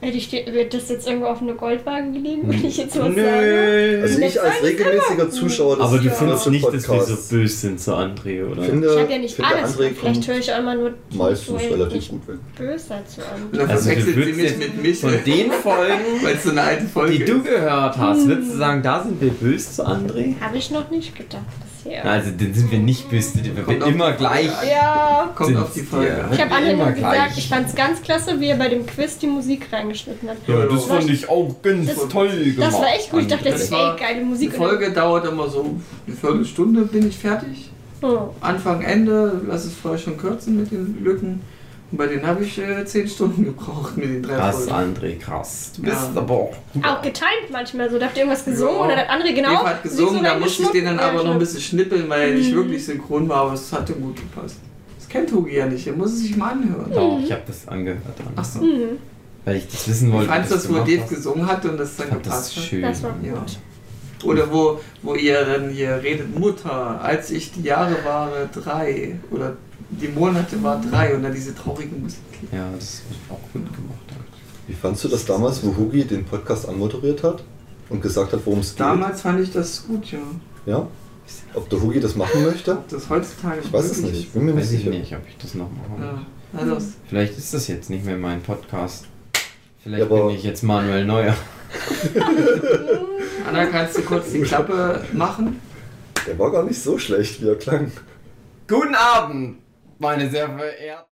Hätte ich dir- wird das jetzt irgendwo auf eine Goldwaage gelegen, wenn ich jetzt was sage? Nö. Also ich als regelmäßiger Zuschauer des Aber du des findest nicht, dass wir so böse sind zu André, oder? finde, Ich habe ja nicht alles. André Vielleicht kommt höre ich auch immer nur meistens relativ nicht gut weg. böse zu Und an. dann Also du würdest mit mich, Von den Folgen, <laughs> weil es so eine alte Folge die du gehört hast, würdest du sagen, da sind wir böse zu André? Habe ich noch nicht gedacht bisher. Also, dann sind wir nicht böse, wir Kommt sind auf immer die gleich. Ja. Kommt auf die Folge. Ich habe immer nur gesagt, gleich. ich fand's ganz klasse, wie er bei dem Quiz die Musik reingeschnitten hat. Ja, das fand ich auch ganz Das- toll gemacht. Das war echt gut. Ich dachte, das Das ist ey, geile Die Musik. Folge dauert immer so eine Viertelstunde, bin ich fertig. Oh. Anfang, Ende, lass es vorher schon kürzen mit den Lücken. Und bei denen habe ich äh, zehn Stunden gebraucht mit den drei Krass, Folgen. André, krass. Du bist Ja. aber auch. Auch getimed manchmal so. Da habt ihr irgendwas gesungen Ja. dann hat andere genau. Eva hat gesungen, so da musste ich den dann aber noch ein bisschen schnippeln, weil er nicht Mhm. wirklich synchron war, aber es hat ihm gut gepasst. Das kennt Hugi ja nicht, er muss es sich mal anhören. Doch, ich habe das angehört. Dann, Ach so. Mhm. Weil ich das wissen Ich wollte. fand wie das, wo Dave hast. gesungen hat und das dann Ich fand das gepasst hat. schön. Das war Ja. gut. Oder wo, wo ihr dann hier redet, Mutter, als ich die Jahre war drei oder die Monate war drei und dann diese traurige Musik. Ja, das wird auch gut gemacht. Wie fandst du das damals, wo Hugi den Podcast anmoderiert hat und gesagt hat, worum es geht? Damals fand ich das gut, ja. Ja? Ob der Hugi das machen möchte? Ob das heutzutage Ich weiß es nicht. Bin mir nicht Weiß ich sicher. nicht, ob ich das noch mache. Ja, na los. Vielleicht ist das jetzt nicht mehr mein Podcast. Vielleicht Ja, aber- bin ich jetzt Manuel Neuer. <laughs> Anna, kannst du kurz die Klappe machen? Der war gar nicht so schlecht, wie er klang. Guten Abend, meine sehr verehrten.